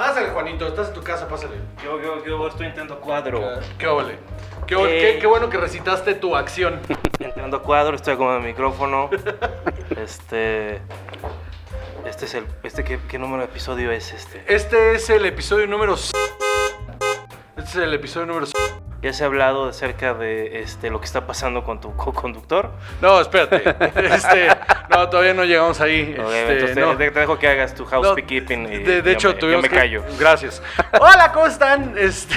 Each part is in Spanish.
Pásale, Juanito, estás en tu casa, pásale. Yo, yo, yo estoy entrando cuadro. ¿Qué óvole? Qué, Eh. qué- qué bueno que recitaste tu acción. Entrando a cuadro, estoy acomodando el micrófono. Este. Este es el. Este, ¿qué, qué número de episodio es este? Este es el episodio número... Este es el episodio número... Ya se ha hablado acerca de este, lo que está pasando con tu co-conductor. No, espérate. Este, no, todavía no llegamos ahí. Este, entonces te- no. te, te dejo que hagas tu No, housekeeping. y de, de hecho, me, tuvimos me que- callo. Gracias. Hola, ¿cómo están? Este,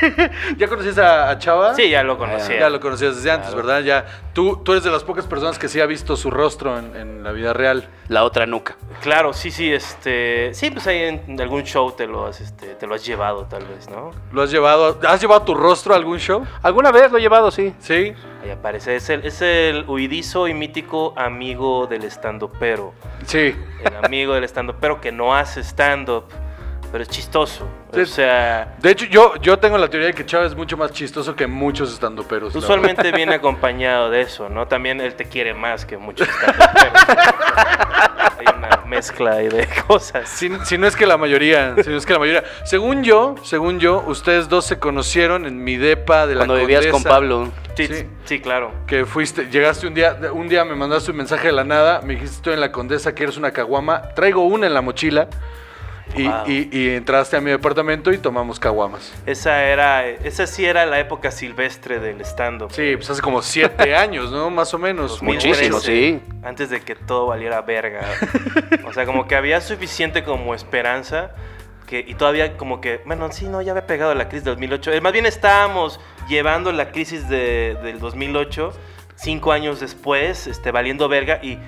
¿Ya conocías a, a Chava? Sí, ya lo conocía. Ya lo conocías desde antes, Claro. ¿verdad? Ya, tú, tú eres de las pocas personas que sí ha visto su rostro en, en la vida real. La otra nuca. Claro, sí, sí, este. Sí, pues ahí en algún show te lo has, este, te lo has llevado, tal vez, ¿no? ¿Lo has llevado? ¿Has llevado tu rostro a algún show? ¿Alguna vez lo he llevado, sí? Sí. Ahí aparece. Es el, es el huidizo y mítico amigo del estandopero. Sí. El amigo del estandopero que no hace stand-up, pero es chistoso. Sí. O sea, De hecho, yo, yo tengo la teoría de que Chava es mucho más chistoso que muchos estandoperos. usualmente viene acompañado de eso, ¿no? También él te quiere más que muchos estandoperos. Hay una mezcla ahí de cosas. Si, si no es que la mayoría, si no es que la mayoría. Según yo, según yo, ustedes dos se conocieron en mi depa de la Cuando vivías con Pablo. Sí, Sí. sí, claro. Que fuiste, llegaste un día, un día me mandaste un mensaje de la nada, me dijiste estoy en la Condesa, quieres una caguama, traigo una en la mochila y, Wow. y- y entraste a mi departamento y tomamos caguamas. Esa era, esa sí era la época silvestre del stand-up. Sí, pues hace como siete años, ¿no? Más o menos. 2013, Muchísimo, sí. Antes de que todo valiera verga. O sea, como que había suficiente como esperanza que, y todavía como que, bueno, sí, no, ya había pegado la crisis del 2008. Eh, Más bien estábamos llevando la crisis de- del 2008, cinco años después, este, valiendo verga y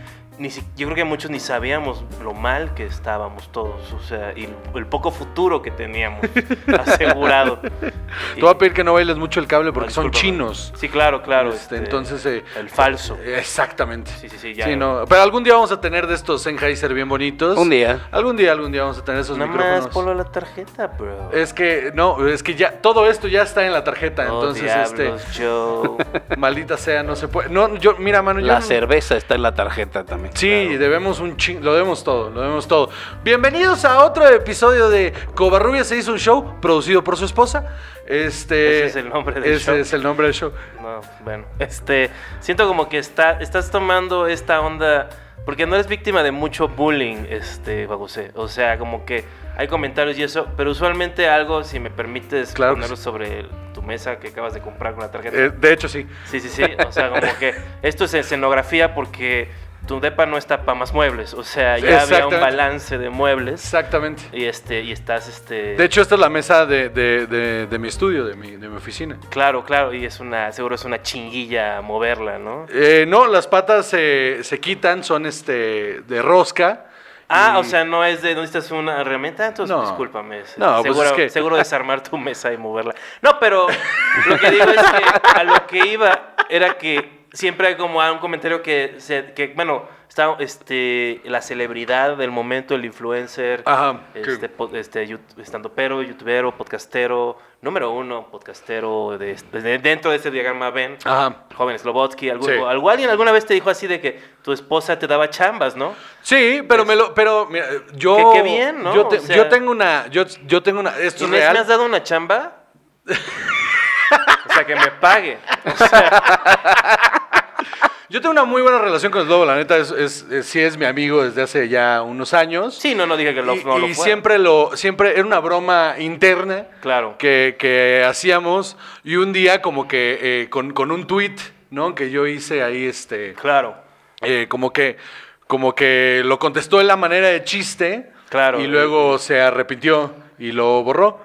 ni si- yo creo que muchos ni sabíamos lo mal que estábamos todos, o sea, y el, el poco futuro que teníamos asegurado. Te voy a pedir que no bailes mucho el cable porque Ah, son chinos. Sí, claro, claro. Este, este, entonces, eh, el falso. eh, Exactamente. Sí, sí, sí, ya. Sí, no, pero algún día vamos a tener de estos Sennheiser bien bonitos. Un día. Algún día, algún día vamos a tener esos Nada micrófonos. más ponlo la tarjeta, bro. Es que, no, es que ya, todo esto ya está en la tarjeta, Oh, entonces, diablos, Joe. este, maldita sea, no se puede. No, yo, mira, mano, yo. La cerveza está en la tarjeta también. Sí, Claro. debemos un ching, lo debemos todo, lo debemos todo. Bienvenidos a otro episodio de Covarrubia se hizo un show, producido por su esposa. Este, Ese es el nombre del ese show. es el nombre del show. No, bueno, este, siento como que está, estás tomando esta onda, porque no eres víctima de mucho bullying, este, José. O sea, como que hay comentarios y eso, pero usualmente algo, si me permites Claro ponerlo sí. sobre tu mesa que acabas de comprar con la tarjeta. Eh, de hecho, sí. Sí, sí, sí. O sea, como que esto es escenografía porque tu depa no está para más muebles. O sea, ya había un balance de muebles. Exactamente. Y este, y estás este. De hecho, esta es la mesa de, de- de- de mi estudio, de mi, de mi oficina. Claro, claro, y es una, seguro es una chinguilla moverla, ¿no? Eh, no, las patas se- se quitan, son este de rosca. Ah, o sea, no es de, no necesitas una herramienta, entonces No. discúlpame. No, pues seguro, es que- seguro desarmar tu mesa y moverla. No, pero lo que digo es que a lo que iba era que siempre hay como un comentario que, se, que bueno, está este, la celebridad del momento, el influencer, Ajá, este, po- este, yut- estandopero, youtubero, podcastero, número uno, podcastero de, de- dentro de ese diagrama ven. Ajá. Joven Slobotsky, algún, Sí. o algo- alguien alguna vez te dijo así de que tu esposa te daba chambas, ¿no? Sí, pero me lo, pero mira, yo. Que- qué bien, ¿no? Yo, te- O sea- yo tengo una, yo, yo tengo una, esto es real. ¿me has dado una chamba? o sea, que me pague. O sea, Yo tengo una muy buena relación con el Lobo, la neta, es, es, es- sí es mi amigo desde hace ya unos años. sí, no, no dije que lo, y no lo y fuera. siempre lo, siempre era una broma interna Claro. que, que hacíamos y un día como que eh, con, con un tweet, ¿no? Que yo hice ahí, este, Claro. eh, como que, como que lo contestó en la manera de chiste. Claro. Y luego se arrepintió y lo borró.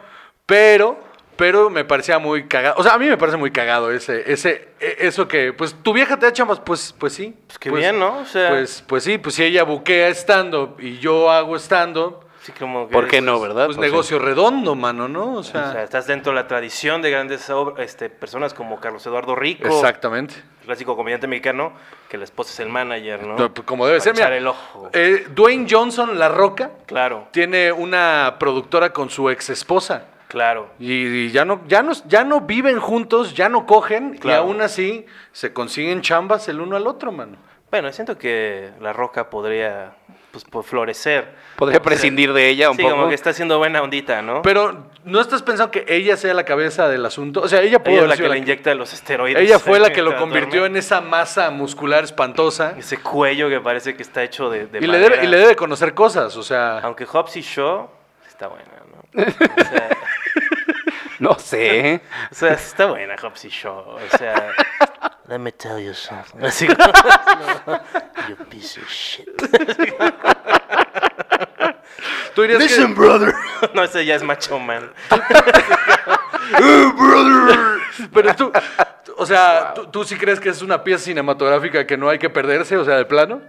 Pero, pero me parecía muy cagado. O sea, a mí me parece muy cagado ese, ese, e- eso que, pues, tu vieja te da chambas, pues, pues sí. Pues qué bien, ¿no? O sea- Pues, pues sí, pues si ella buquea stand-up y yo hago stand-up, Sí, como que ¿Por qué no, verdad? pues Pues sí. negocio redondo, mano, ¿no? O O sea, sea, estás dentro de la tradición de grandes este, personas como Carlos Eduardo Rico, exactamente. clásico comediante mexicano, que la esposa es el manager, ¿no? No, pues, Como debe Para ser, mira. echar el ojo. eh, Dwayne Johnson, La Roca, Claro, tiene una productora con su ex esposa. Claro. Y, y ya no, ya no, ya no viven juntos, ya no cogen, y Claro. aún así se consiguen chambas el uno al otro, mano. Bueno, siento que La Roca podría pues, por florecer. Podría O sea, prescindir de ella un sí, poco. como que está haciendo buena ondita, ¿no? Pero, ¿no estás pensando que ella sea la cabeza del asunto? O sea, ella pudo Ella es la que la le inyecta los esteroides. Ella fue la que lo convirtió en esa masa muscular espantosa. Ese cuello que parece que está hecho de, de Y le, debe, y le debe conocer cosas, o sea... Aunque Hobbs y Shaw está buena, ¿no? O sea, No sé. o sea, está buena Hobbs y Shaw. O sea, let me tell you something. Así como, you piece of shit. Tú dirías que... brother. No, ese ya es Macho Man. Pero tú, o sea, ¿tú, tú sí crees que es una pieza cinematográfica que no hay que perderse, o sea, de plano?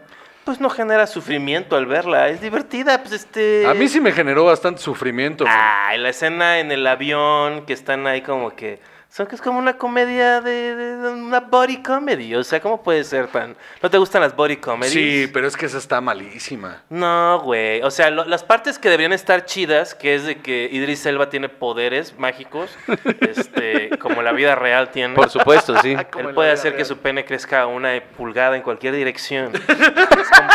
Pues no genera sufrimiento al verla. Es divertida, pues este. A mí sí me generó bastante sufrimiento. Ay, la escena en el avión que están ahí como que. Son que es como una comedia de, de- de una body comedy. O sea, ¿cómo puede ser tan. ¿No te gustan las body comedies? Sí, pero es que esa está malísima. No, güey. O sea, lo- las partes que deberían estar chidas, que es de que Idris Elba tiene poderes mágicos, este, como la vida real tiene. Por supuesto, sí. Él puede hacer que real. su pene crezca una pulgada en cualquier dirección. Es como-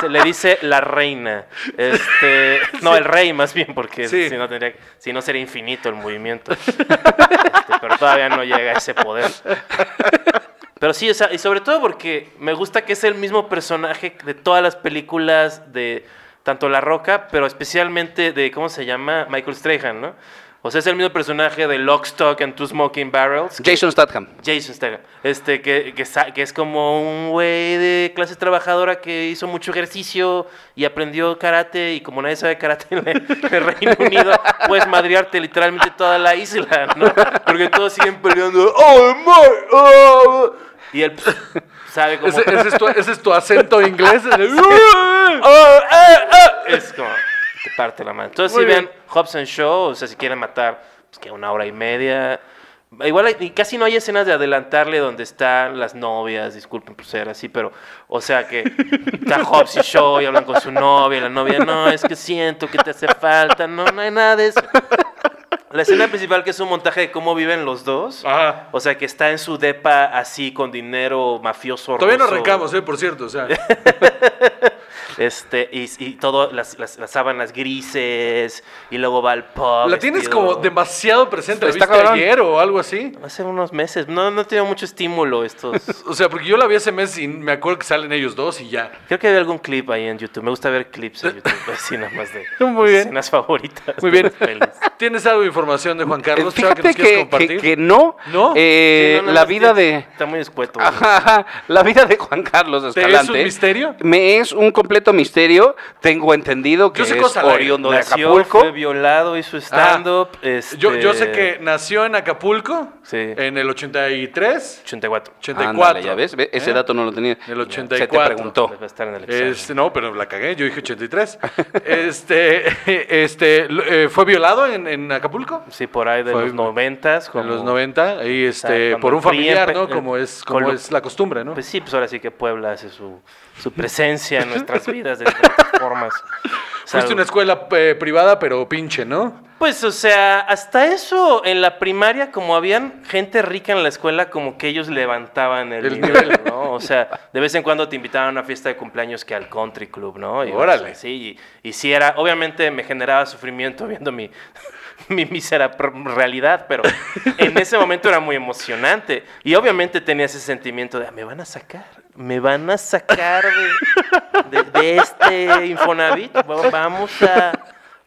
se le dice la reina. Este, no, el rey más bien, porque Sí. si no tendría, si no sería infinito el movimiento. Este, pero todavía no llega a ese poder. Pero sí, o sea, y sobre todo porque me gusta que es el mismo personaje de todas las películas de tanto La Roca, pero especialmente de, ¿cómo se llama? Michael Strahan, ¿no? O sea, es el mismo personaje de Lock, Stock and Two Smoking Barrels. que- Jason Statham. Jason Statham. Este, que, que, que es como un güey de clase trabajadora que hizo mucho ejercicio y aprendió karate. Y como nadie sabe karate en el, Reino Unido, puedes madrearte literalmente toda la isla, ¿no? Porque todos siguen peleando. ¡Oh, my! oh". Y él pues, sabe cómo. Ese, ese es tu, ese es tu acento inglés. ¡Oh, eh, eh! Es como. Te parte la mano. Entonces, Muy si bien. vean Hobbs and Shaw, o sea, si quieren matar, pues que una hora y media. Igual hay- y casi no hay escenas de adelantarle donde están las novias, disculpen por ser así, pero, o sea que está Hobbs y Shaw y hablan con su novia, y la novia, no, es que siento que te hace falta, no, no hay nada de eso. La escena principal que es un montaje de cómo viven los dos, Ajá. o sea que está en su depa así con dinero mafioso. Todavía no ruso. arrancamos, eh, por cierto. O sea, Este, y, y todo, las, las, las sábanas grises, y luego va al pub. la tienes vestido- como demasiado presente. ¿La Está viste cabrón. ayer o algo así? Hace unos meses. No, no he tenido mucho estímulo estos. O sea, porque yo la vi ese mes y me acuerdo que salen ellos dos y ya. Creo que hay algún clip ahí en YouTube. Me gusta ver clips en YouTube, así nada más de Muy bien. escenas favoritas. Muy bien. ¿Tienes algo de información de Juan Carlos? Eh, Chava, que Fíjate nos que, compartir? que- que no. ¿No? Eh, Sí, no, la vida de. Está muy escueto. Ajá. La vida de Juan Carlos ¿Te es Escalante. un misterio? Me es un completo misterio. Tengo entendido que Yo sé es oriundo de Acapulco. fue violado, hizo stand-up. este, Yo, yo sé que nació en Acapulco Sí. en el 83, 84. 84. Ándale, ya ves, ve, ese ¿eh? dato no lo tenía. El Se 84. te preguntó. Va a estar en el. Este, no, pero la cagué, yo dije 83. este, este, eh, ¿Fue violado en, en Acapulco? Sí, por ahí de Fue- los noventas. En los 90, y este, por un familiar, ¿no? Como es, como es la costumbre, ¿no? Pues sí, pues ahora sí que Puebla hace su, su presencia en nuestras vidas de diferentes formas. Fuiste una escuela eh, privada, pero pinche, ¿no? Pues, o sea, hasta eso, en la primaria, como habían gente rica en la escuela, como que ellos levantaban el, El nivel, nivel. ¿no? O sea, de vez en cuando te invitaban a una fiesta de cumpleaños que al country club, ¿no? Y, Órale. o sea, sí, y, y sí era, obviamente me generaba sufrimiento viendo mi, mi mísera realidad, pero en ese momento era muy emocionante. Y obviamente tenía ese sentimiento de, "Ah, me van a sacar, me van a sacar de, este Infonavit, Va- vamos a...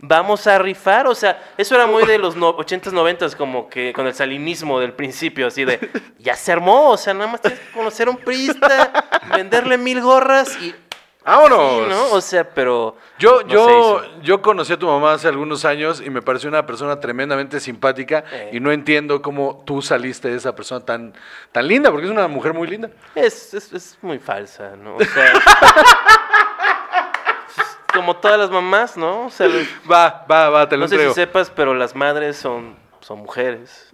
Vamos a rifar, o sea, eso era muy de los no, 80s, 90s, como que con el salinismo del principio, así de, ya se armó, o sea, nada más tienes que conocer a un priista, venderle mil gorras y... ¡Vámonos! Sí, ¿no? O sea, pero... Yo, no yo, yo conocí a tu mamá hace algunos años y me pareció una persona tremendamente simpática Eh. y no entiendo cómo tú saliste de esa persona tan, tan linda, porque es una mujer muy linda. Es, es, es muy falsa, ¿no? O sea... como todas las mamás, ¿no? O sea, Va, va, va, te lo no sé entrego. si sepas, pero las madres son, son mujeres.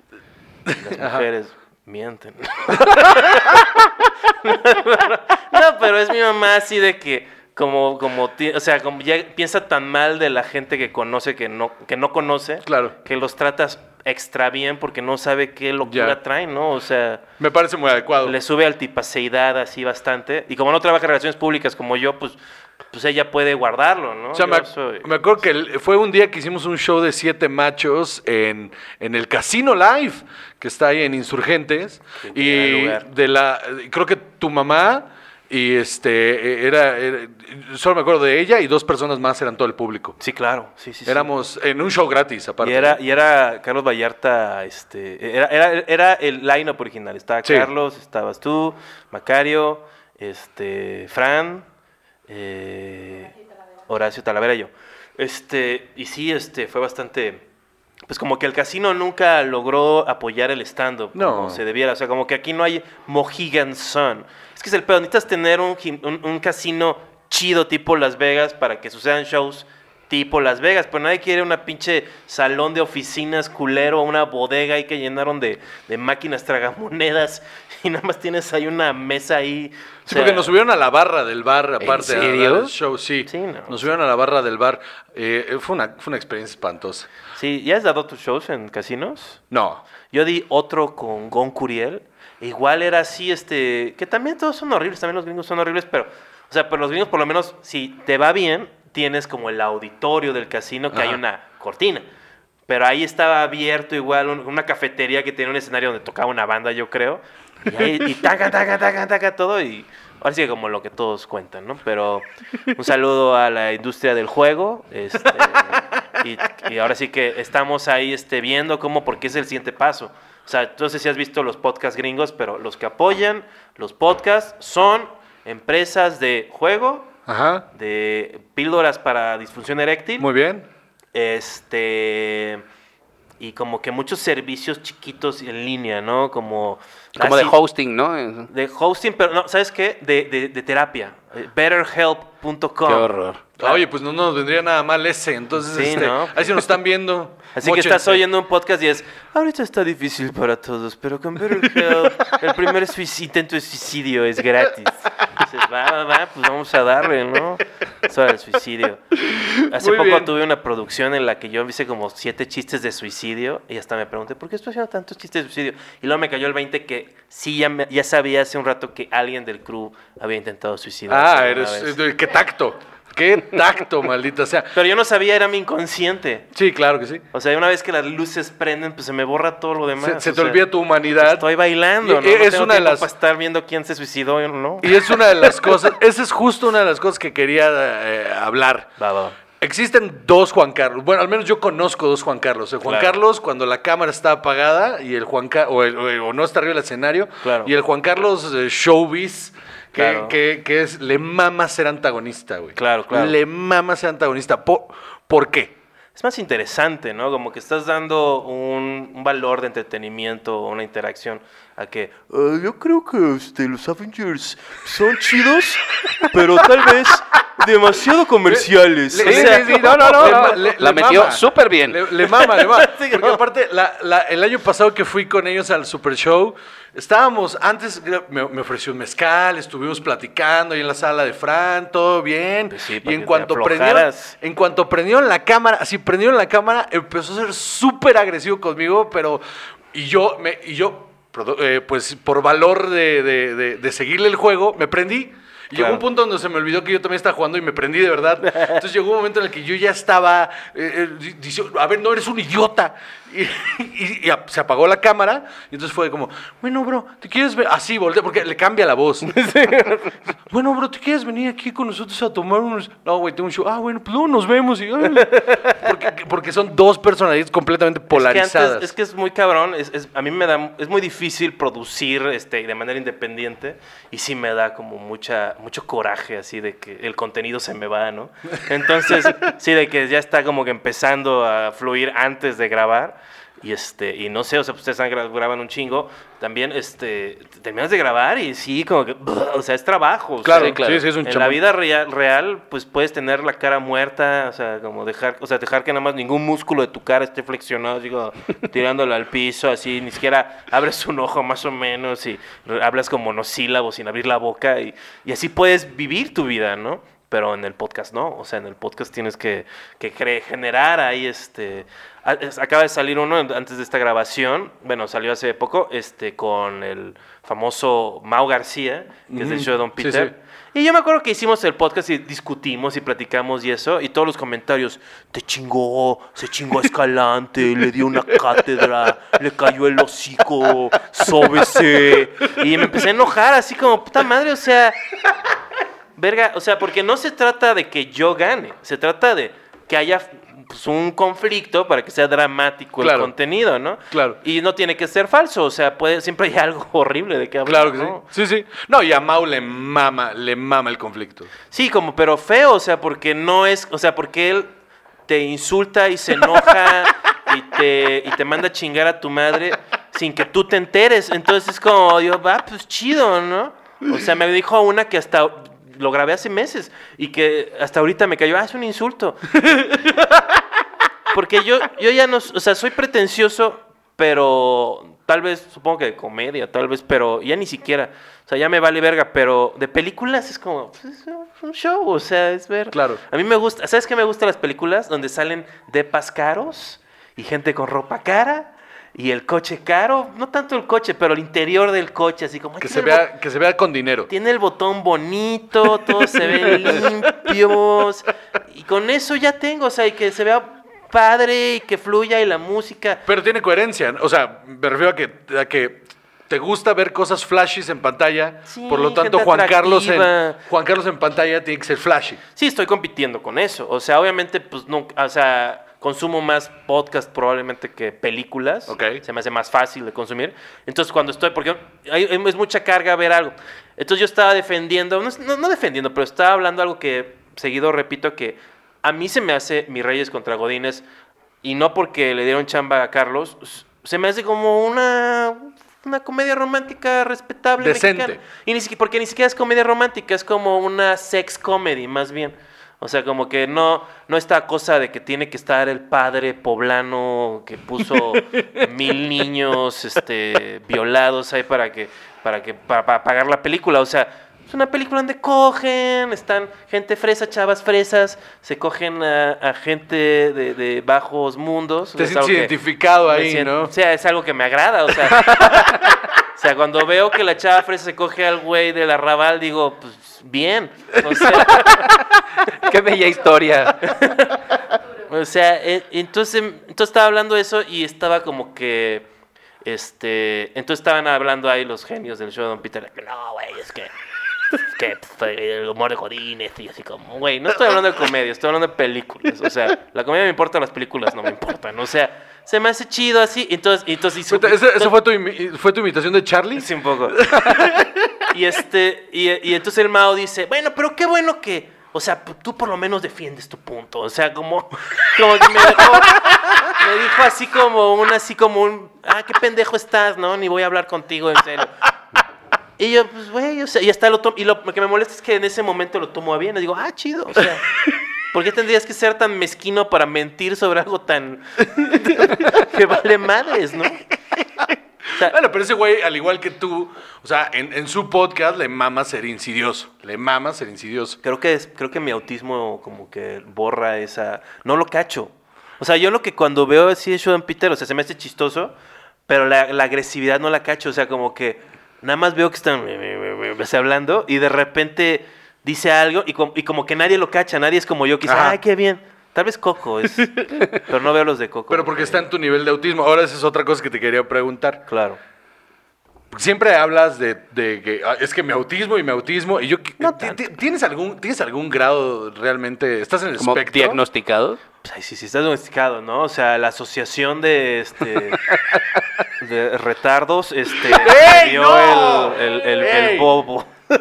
Las mujeres mienten. no, pero es mi mamá así de que como, como, o sea, como ya piensa tan mal de la gente que conoce que no, que no conoce, Claro. que los tratas extra bien porque no sabe qué locura Ya. traen, ¿no? O sea, Me parece muy adecuado. le sube altipaceidad así bastante. Y como no trabaja en relaciones públicas como yo, pues, pues ella puede guardarlo, ¿no? O sea, me, soy- me acuerdo que el- fue un día que hicimos un show de siete machos en, en el Casino Live, que está ahí en Insurgentes. Y de la, creo que tu mamá y este era, era- solo me acuerdo de ella y dos personas más eran todo el público. Sí, claro. Sí, sí, sí. Éramos en un show gratis, aparte. Y era, y era Carlos Vallarta, este, era, era, era el line-up original. Estaba Sí. Carlos, estabas tú, Macario, este, Fran, eh, Horacio Talavera y yo. Este, y sí, este, fue bastante, pues como que el casino nunca logró apoyar el stand-up No. como se debiera. O sea, como que aquí no hay Mohegan Sun. Es que es el pedo, necesitas tener un, un, un casino chido tipo Las Vegas para que sucedan shows tipo Las Vegas, pero nadie quiere una pinche salón de oficinas culero, una bodega ahí que llenaron de, de máquinas tragamonedas y nada más tienes ahí una mesa ahí. o Sí, sea, porque nos subieron a la barra del bar, aparte. dar serio? el show, sí. Sí, no. Nos subieron a la barra del bar. Eh, fue, una, fue una experiencia espantosa. Sí, ¿ya has dado tus shows en casinos? No. Yo di otro con Gon Curiel. Igual era así, este, que también todos son horribles, también los gringos son horribles, pero, o sea, pero los gringos por lo menos, si te va bien, tienes como el auditorio del casino que hay una cortina. Pero ahí estaba abierto igual un- una cafetería que tenía un escenario donde tocaba una banda, yo creo. Y ahí, y taca, taca, taca, taca, todo. Y ahora sí que como lo que todos cuentan, ¿no? Pero un saludo a la industria del juego. Este, y, y ahora sí que estamos ahí este, viendo cómo, porque es el siguiente paso. O sea, no sé si has visto los podcasts gringos, pero los que apoyan los podcasts son empresas de juego, Ajá. de píldoras para disfunción eréctil. Muy bien. Este. Y como que muchos servicios chiquitos en línea, ¿no? Como. Como de hosting, ¿no? De hosting, pero no, ¿sabes qué? De, de, de terapia. BetterHelp.com. Qué horror. Claro. Oye, pues no nos vendría nada mal ese. Entonces, Sí, este, ¿no? ahí nos están viendo. Así que estás oyendo un podcast y es, ahorita está difícil para todos, pero con BetterHelp el primer intento de suicidio es gratis. Dices, va, va, va, pues vamos a darle, ¿no? Sobre el suicidio. Hace Muy poco bien. tuve una producción en la que yo hice como siete chistes de suicidio y hasta me pregunté, ¿por qué estoy haciendo tantos chistes de suicidio? Y luego me cayó el 20 que sí, ya, me- ya sabía hace un rato que alguien del crew había intentado suicidarse. Ah, eres. vez. ¡Qué tacto! ¡Qué tacto, maldita sea! Pero yo no sabía, era mi inconsciente. Sí, claro que sí. O sea, una vez que las luces prenden, pues se me borra todo lo demás. Se, te sea, olvida tu humanidad. Estoy bailando, Y- ¿no? es tengo una de las- para estar viendo quién se suicidó, ¿no? Y es una de las cosas. Esa es justo una de las cosas que quería eh, hablar. Va, va. Existen dos Juan Carlos. Bueno, al menos yo conozco dos Juan Carlos. El Juan Claro. Carlos cuando la cámara está apagada y el Juan Ca- o, el- o el- o no está arriba del escenario. Claro. Y el Juan Carlos eh, showbiz que, Claro. que- que es le mama ser antagonista, güey. Claro, claro. Le mama ser antagonista. ¿Por, ¿por qué? Es más interesante, ¿no? Como que estás dando un, un valor de entretenimiento o una interacción a que "Ah, yo creo que este, los Avengers son chidos, pero tal vez demasiado comerciales. Le- O le- sea, sí, sí, no, no, no, la le metió súper bien. Le, le mama, le mama. Porque aparte, la- la- el año pasado que fui con ellos al Super Show, estábamos, antes me, me ofreció un mezcal, estuvimos platicando ahí en la sala de Fran, todo bien. Pues sí, y en cuanto prendieron, en cuanto prendieron la cámara, así prendieron la cámara, empezó a ser súper agresivo conmigo, pero, y yo, me, y yo, eh, pues por valor de, de- de- de seguirle el juego, me prendí. Y Llegó un punto donde se me olvidó que yo también estaba jugando y me prendí de verdad. Entonces llegó un momento en el que yo ya estaba eh, eh, di- diciendo, a ver, no eres un idiota. Y, y- y se apagó la cámara. Y entonces fue como, bueno, bro, ¿te quieres ver? Así, volteé, porque le cambia la voz. bueno, bro, ¿te quieres venir aquí con nosotros a tomar unos.? No, güey, tengo un show. Ah, bueno, pues luego nos vemos. Y, porque, porque son dos personalidades completamente Es que, polarizadas. antes- es que es muy cabrón, es, es- a mí me da, es muy difícil producir este, de manera independiente y sí me da como mucha, mucho coraje así de que el contenido se me va, ¿no? Entonces, sí, de que ya está como que empezando a fluir antes de grabar y este, y no sé, o sea, ustedes han gra- graban un chingo, también este, terminas de grabar y sí, como que, o sea, es trabajo. o Claro, sea, claro. sí, sí, es un en la vida real, real, pues puedes tener la cara muerta, o sea, como dejar, o sea, dejar que nada más ningún músculo de tu cara esté flexionado, digo, tirándolo al piso, así, ni siquiera abres un ojo más o menos y hablas con monosílabos sin abrir la boca y, y así puedes vivir tu vida, ¿no? Pero en el podcast no. O sea, en el podcast tienes que, que generar ahí este. Acaba de salir uno antes de esta grabación. Bueno, salió hace poco, este, con el famoso Mau García, que es del show de Don sí, Peter. sí. Y yo me acuerdo que hicimos el podcast y discutimos y platicamos y eso, y todos los comentarios, te chingó, se chingó a Escalante, le dio una cátedra, le cayó el hocico, sóbese. Y me empecé a enojar, así como, puta madre, o sea, verga, o sea, porque no se trata de que yo gane, se trata de que haya pues, un conflicto para que sea dramático el contenido, ¿no? Claro. Y no tiene que ser falso, o sea, puede, siempre hay algo horrible de que hablar. Claro que ¿no? sí. Sí, sí. No, y a Mau le mama, le mama el conflicto. Sí, como, pero feo, o sea, porque no es, o sea, porque él te insulta y se enoja y te, y te manda a chingar a tu madre sin que tú te enteres. Entonces es como, yo, va, pues chido, ¿no? O sea, me dijo una que hasta lo grabé hace meses y que hasta ahorita me cayó, ah, es un insulto. Porque yo, yo ya no, o sea, soy pretencioso, pero tal vez, supongo que de comedia, tal vez, pero ya ni siquiera, o sea, ya me vale verga, pero de películas es como, pues, es un show, o sea, es ver. Claro. A mí me gusta, ¿sabes qué me gustan las películas? Donde salen depas caros y gente con ropa cara. Y el coche caro, no tanto el coche, pero el interior del coche, así como... Que "Tiene se vea, que se vea con dinero. tiene el botón bonito, todos se ven limpios. Y con eso ya tengo, o sea, y que se vea padre y que fluya y la música. Pero tiene coherencia. O sea, me refiero a que, a que te gusta ver cosas flashes en pantalla. Sí, por lo tanto, Juan Carlos, en. Juan Carlos en pantalla tiene que ser flashy. Sí, estoy compitiendo con eso. O sea, obviamente, pues nunca, o sea, consumo más podcast probablemente que películas. Ok. Se me hace más fácil de consumir. Entonces, cuando estoy, porque hay- es mucha carga ver algo. Entonces, yo estaba defendiendo, no, no- defendiendo, pero estaba hablando algo que seguido repito que a mí se me hace Mi Reyes contra Godines y no porque le dieron chamba a Carlos, se me hace como una una comedia romántica respetable Decente. mexicana. Y ni porque ni siquiera es comedia romántica, es como una sex comedy, más bien. O sea, como que no, no esta cosa de que tiene que estar el padre poblano que puso mil niños este, violados ahí para que, para que, para, para pagar la película. O sea, es una película donde cogen, están gente fresa, chavas fresas, se cogen a, a gente de, de bajos mundos. Te Es sientes identificado ahí, siento- ¿no? O sea, es algo que me agrada, o sea. o sea, cuando veo que la chava fresa se coge al güey del arrabal, digo, pues bien. O sea, Qué bella historia. o sea, eh, entonces, entonces estaba hablando de eso y estaba como que. Este. Entonces estaban hablando ahí los genios del show de Don Peter. No, güey, es que. Que el humor de Godines y así como, güey, no estoy hablando de comedia, estoy hablando de películas. O sea, la comedia me importa, las películas no me importan. O sea, se me hace chido así. Entonces, entonces hizo- ¿Ese, ese fue, tu fue tu imitación de Charlie? Sí, un poco. y este, y, y entonces el Mao dice, bueno, pero qué bueno que, o sea, tú por lo menos defiendes tu punto. O sea, como, como que me dejó, me dijo así como un, así como un, ah, qué pendejo estás, ¿no? Ni voy a hablar contigo, en serio. Y yo, pues, güey, o sea, y hasta lo tomo, y lo, que me molesta es que en ese momento lo tomo a bien. Le digo, ah, chido, o sea, ¿por qué tendrías que ser tan mezquino para mentir sobre algo tan, que vale madres, ¿no? O sea, Bueno, pero ese güey, al igual que tú, o sea, en, en su podcast le mama ser insidioso. Le mama ser insidioso. Creo que, es, creo que mi autismo como que borra esa... No lo cacho. O sea, yo lo que cuando veo así de Shodan Peter, o sea, se me hace chistoso, pero la, la agresividad no la cacho. O sea, como que nada más veo que están hablando y de repente dice algo y, com- y como que nadie lo cacha. Nadie es como yo que dice, ay, qué bien. Tal vez Coco es... pero no veo los de Coco. Pero porque está en tu nivel de autismo. Ahora esa es otra cosa que te quería preguntar. Claro. Siempre hablas de, de que ah, es que mi autismo y mi autismo. Y yo, No ¿ti- tanto. ti- ¿tienes, algún, ¿Tienes algún grado realmente? ¿Estás en el Como espectro? diagnosticado. Pues ahí sí, sí, está domesticado, ¿no? O sea, la asociación de este de retardos, este ¡Ey, dio no! el, el, el- el ¡Ey! bobo.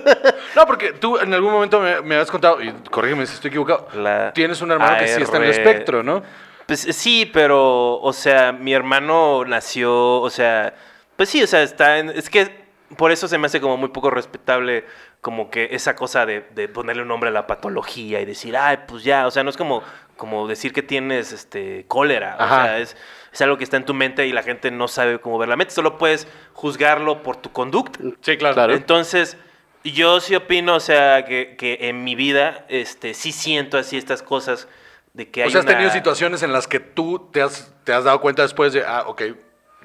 No, porque tú en algún momento me, me has contado, y corrígeme si estoy equivocado, La tienes un hermano que sí está en el espectro, ¿no? Pues sí, pero, o sea, mi hermano nació, o sea, pues sí, o sea, está en, es que por eso se me hace como muy poco respetable como que esa cosa de, de ponerle un nombre a la patología y decir, ay, pues ya, o sea, no es como, como decir que tienes este cólera, Ajá. o sea, es, es algo que está en tu mente y la gente no sabe cómo ver la mente, solo puedes juzgarlo por tu conducta. Sí, claro. Claro. Entonces, Yo sí opino, o sea, que, que en mi vida, este, sí siento así estas cosas de que hay O sea, has una- tenido situaciones en las que tú te has, te has dado cuenta después de, ah, ok,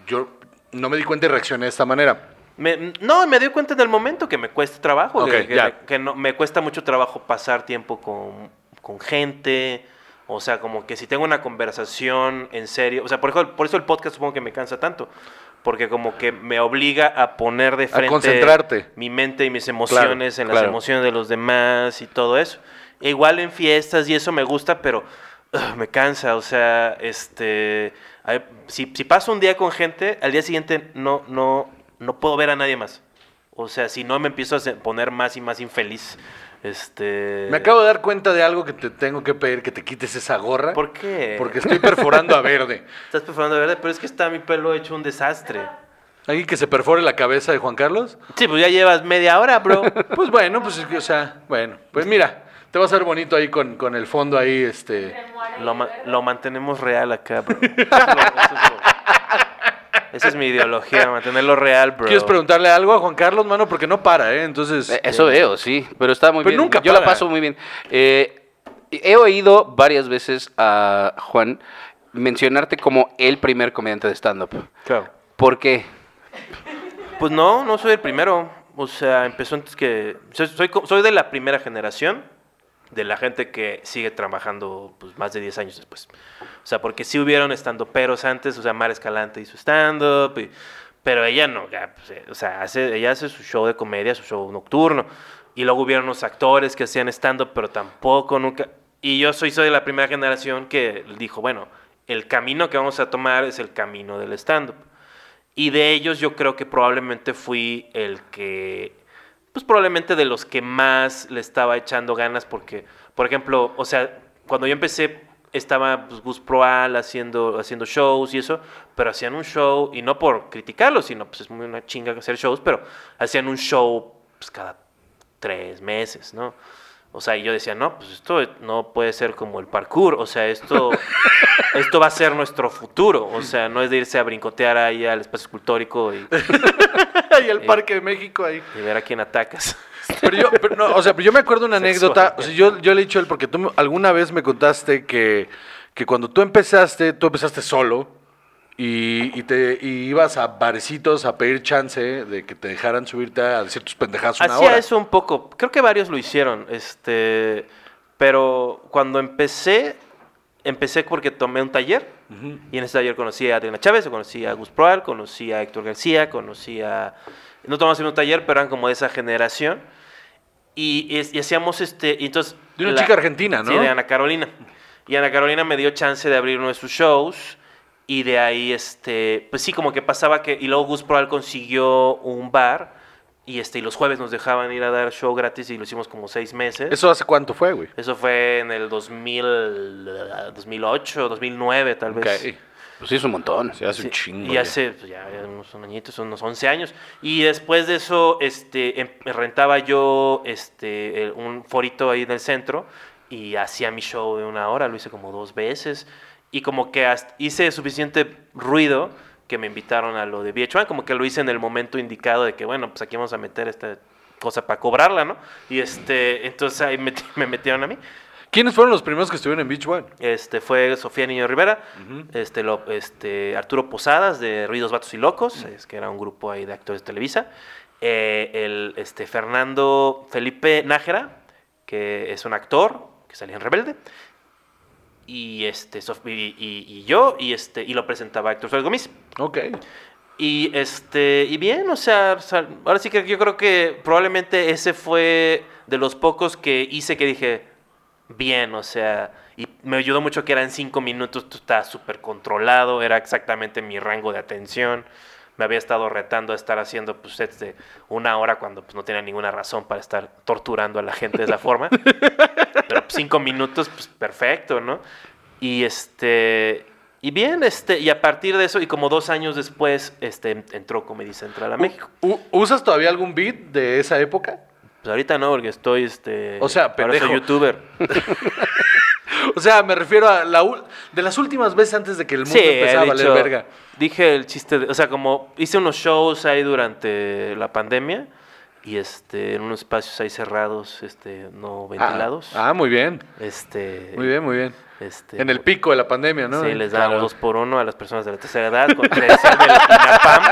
yo no me di cuenta y reaccioné de esta manera. Me- no, me doy cuenta en el momento que me cuesta trabajo, que, que no, me cuesta mucho trabajo pasar tiempo con, con gente, o sea, como que si tengo una conversación en serio, o sea, por eso, por eso el podcast supongo que me cansa tanto, porque como que me obliga a poner de frente concentrarte. mi mente y mis emociones en las claro. emociones de los demás y todo eso. E igual en fiestas y eso me gusta, pero me cansa, o sea, este, si, si paso un día con gente, al día siguiente no, no, no puedo ver a nadie más. O sea, si no me empiezo a poner más y más infeliz. Este. Me acabo de dar cuenta de algo que te tengo que pedir, que te quites esa gorra. ¿Por qué? Porque estoy perforando a verde. Estás perforando de verde, pero es que está mi pelo hecho un desastre. ¿Alguien que se perfore la cabeza de Juan Carlos? Sí, pues ya llevas media hora, bro. Pues bueno, pues, o sea, bueno. Pues mira, te vas a ver bonito ahí con, con el fondo ahí, este... Lo, ma- lo mantenemos real acá, bro. Eso es lo- Esa es mi ideología, mantenerlo real, bro. ¿Quieres preguntarle algo a Juan Carlos, mano? Porque no para, ¿eh? Entonces... Eh, Eso veo, sí, pero está muy Pero bien. nunca Yo la paso muy bien. Eh, he oído varias veces a Juan mencionarte como el primer comediante de stand-up. Claro. ¿Por qué? Pues no, no soy el primero. O sea, empezó antes que... Soy, soy de la primera generación de la gente que sigue trabajando pues, más de 10 años después. O sea, porque sí hubieron estando peros antes, o sea, Mar Escalante hizo stand-up, pero ella no, pues, eh, o sea, ella hace su show de comedia, su show nocturno. Y luego hubieron unos actores que hacían stand-up, pero tampoco, nunca... Y yo soy, soy de la primera generación que dijo, bueno, el camino que vamos a tomar es el camino del stand-up. Y de ellos yo creo que probablemente fui el que, pues probablemente de los que más le estaba echando ganas porque, por ejemplo, o sea, cuando yo empecé estaba pues, Gus Proal haciendo, haciendo shows y eso, pero hacían un show, y no por criticarlo, sino pues es muy una chinga hacer shows, pero hacían un show pues, cada tres meses, ¿no? O sea, y yo decía, no, pues esto no puede ser como el parkour, o sea, esto, esto va a ser nuestro futuro, o sea, no es de irse a brincotear ahí al espacio escultórico y, y el Parque de México ahí. y ver a quién atacas. Pero yo, pero no, o sea, pero yo me acuerdo una anécdota, o sea, yo, yo le he dicho a él, porque tú alguna vez me contaste que, que cuando tú empezaste, tú empezaste solo y, y te y ibas a barecitos a pedir chance de que te dejaran subirte a decir tus pendejadas una Hacía hora. eso un poco, creo que varios lo hicieron, este, pero cuando empecé, empecé porque tomé un taller y en ese taller conocí a Adriana Chávez, conocí a Gus Proal, conocí a Héctor García, conocí a... No tomamos en un taller, pero eran como de esa generación. Y, hacíamos este... y entonces, De una chica argentina, ¿no? Sí, de Ana Carolina. Y Ana Carolina me dio chance de abrir uno de sus shows. Y de ahí, este, pues sí, como que pasaba que... Y luego Gus Proal consiguió un bar. Y, este, y los jueves nos dejaban ir a dar show gratis y lo hicimos como seis meses. ¿Eso hace cuánto fue, güey? Eso fue en el 2000, 2008, 2009 tal vez. Ok. Pues sí, es un montón. Se hace Sí, un chingo. Y ya. hace pues, ya, ya unos añitos, unos 11 años. Y después de eso, este, em- rentaba yo este, el- un forito ahí en el centro y hacía mi show de una hora. Lo hice como dos veces. Y como que hice suficiente ruido que me invitaron a lo de VH1. Como que lo hice en el momento indicado de que, bueno, pues aquí vamos a meter esta cosa para cobrarla, ¿no? Y este, entonces ahí me metieron a mí. ¿Quiénes fueron los primeros que estuvieron en Beach One? Este fue Sofía Niño Rivera, este, lo- este Arturo Posadas de Ruidos Vatos y Locos, es que era un grupo ahí de actores de Televisa, eh, el este Fernando Felipe Nájera, que es un actor que salía en Rebelde, y este Sof- y, y- y yo y este y lo presentaba Héctor Suárez Gómez. Ok. Y este, y bien, o sea, o sea, ahora sí que yo creo que probablemente ese fue de los pocos que hice que dije, bien, o sea, y me ayudó mucho que eran cinco minutos, tú estabas súper controlado, era exactamente mi rango de atención. Me había estado retando a estar haciendo pues, sets de una hora cuando pues, no tenía ninguna razón para estar torturando a la gente de esa forma. Pero pues, cinco minutos, pues perfecto, ¿no? Y este. Y bien, este, y a partir de eso, y como dos años después, este, entró Comedy Central a México. ¿Usas todavía algún beat de esa época? Pues ahorita no, porque estoy, este... O sea, ahora pendejo. soy youtuber. O sea, me refiero a la de las últimas veces antes de que el mundo Sí, empezara a valer verga. Dije el chiste, de- o sea, como hice unos shows ahí durante la pandemia, y este en unos espacios ahí cerrados, este no ventilados. Ah, ah, muy bien. Este Muy bien, muy bien. Este, En el pico de la pandemia, ¿no? Sí, les Claro. dos por uno a las personas de la tercera edad con credencial del INAPAM.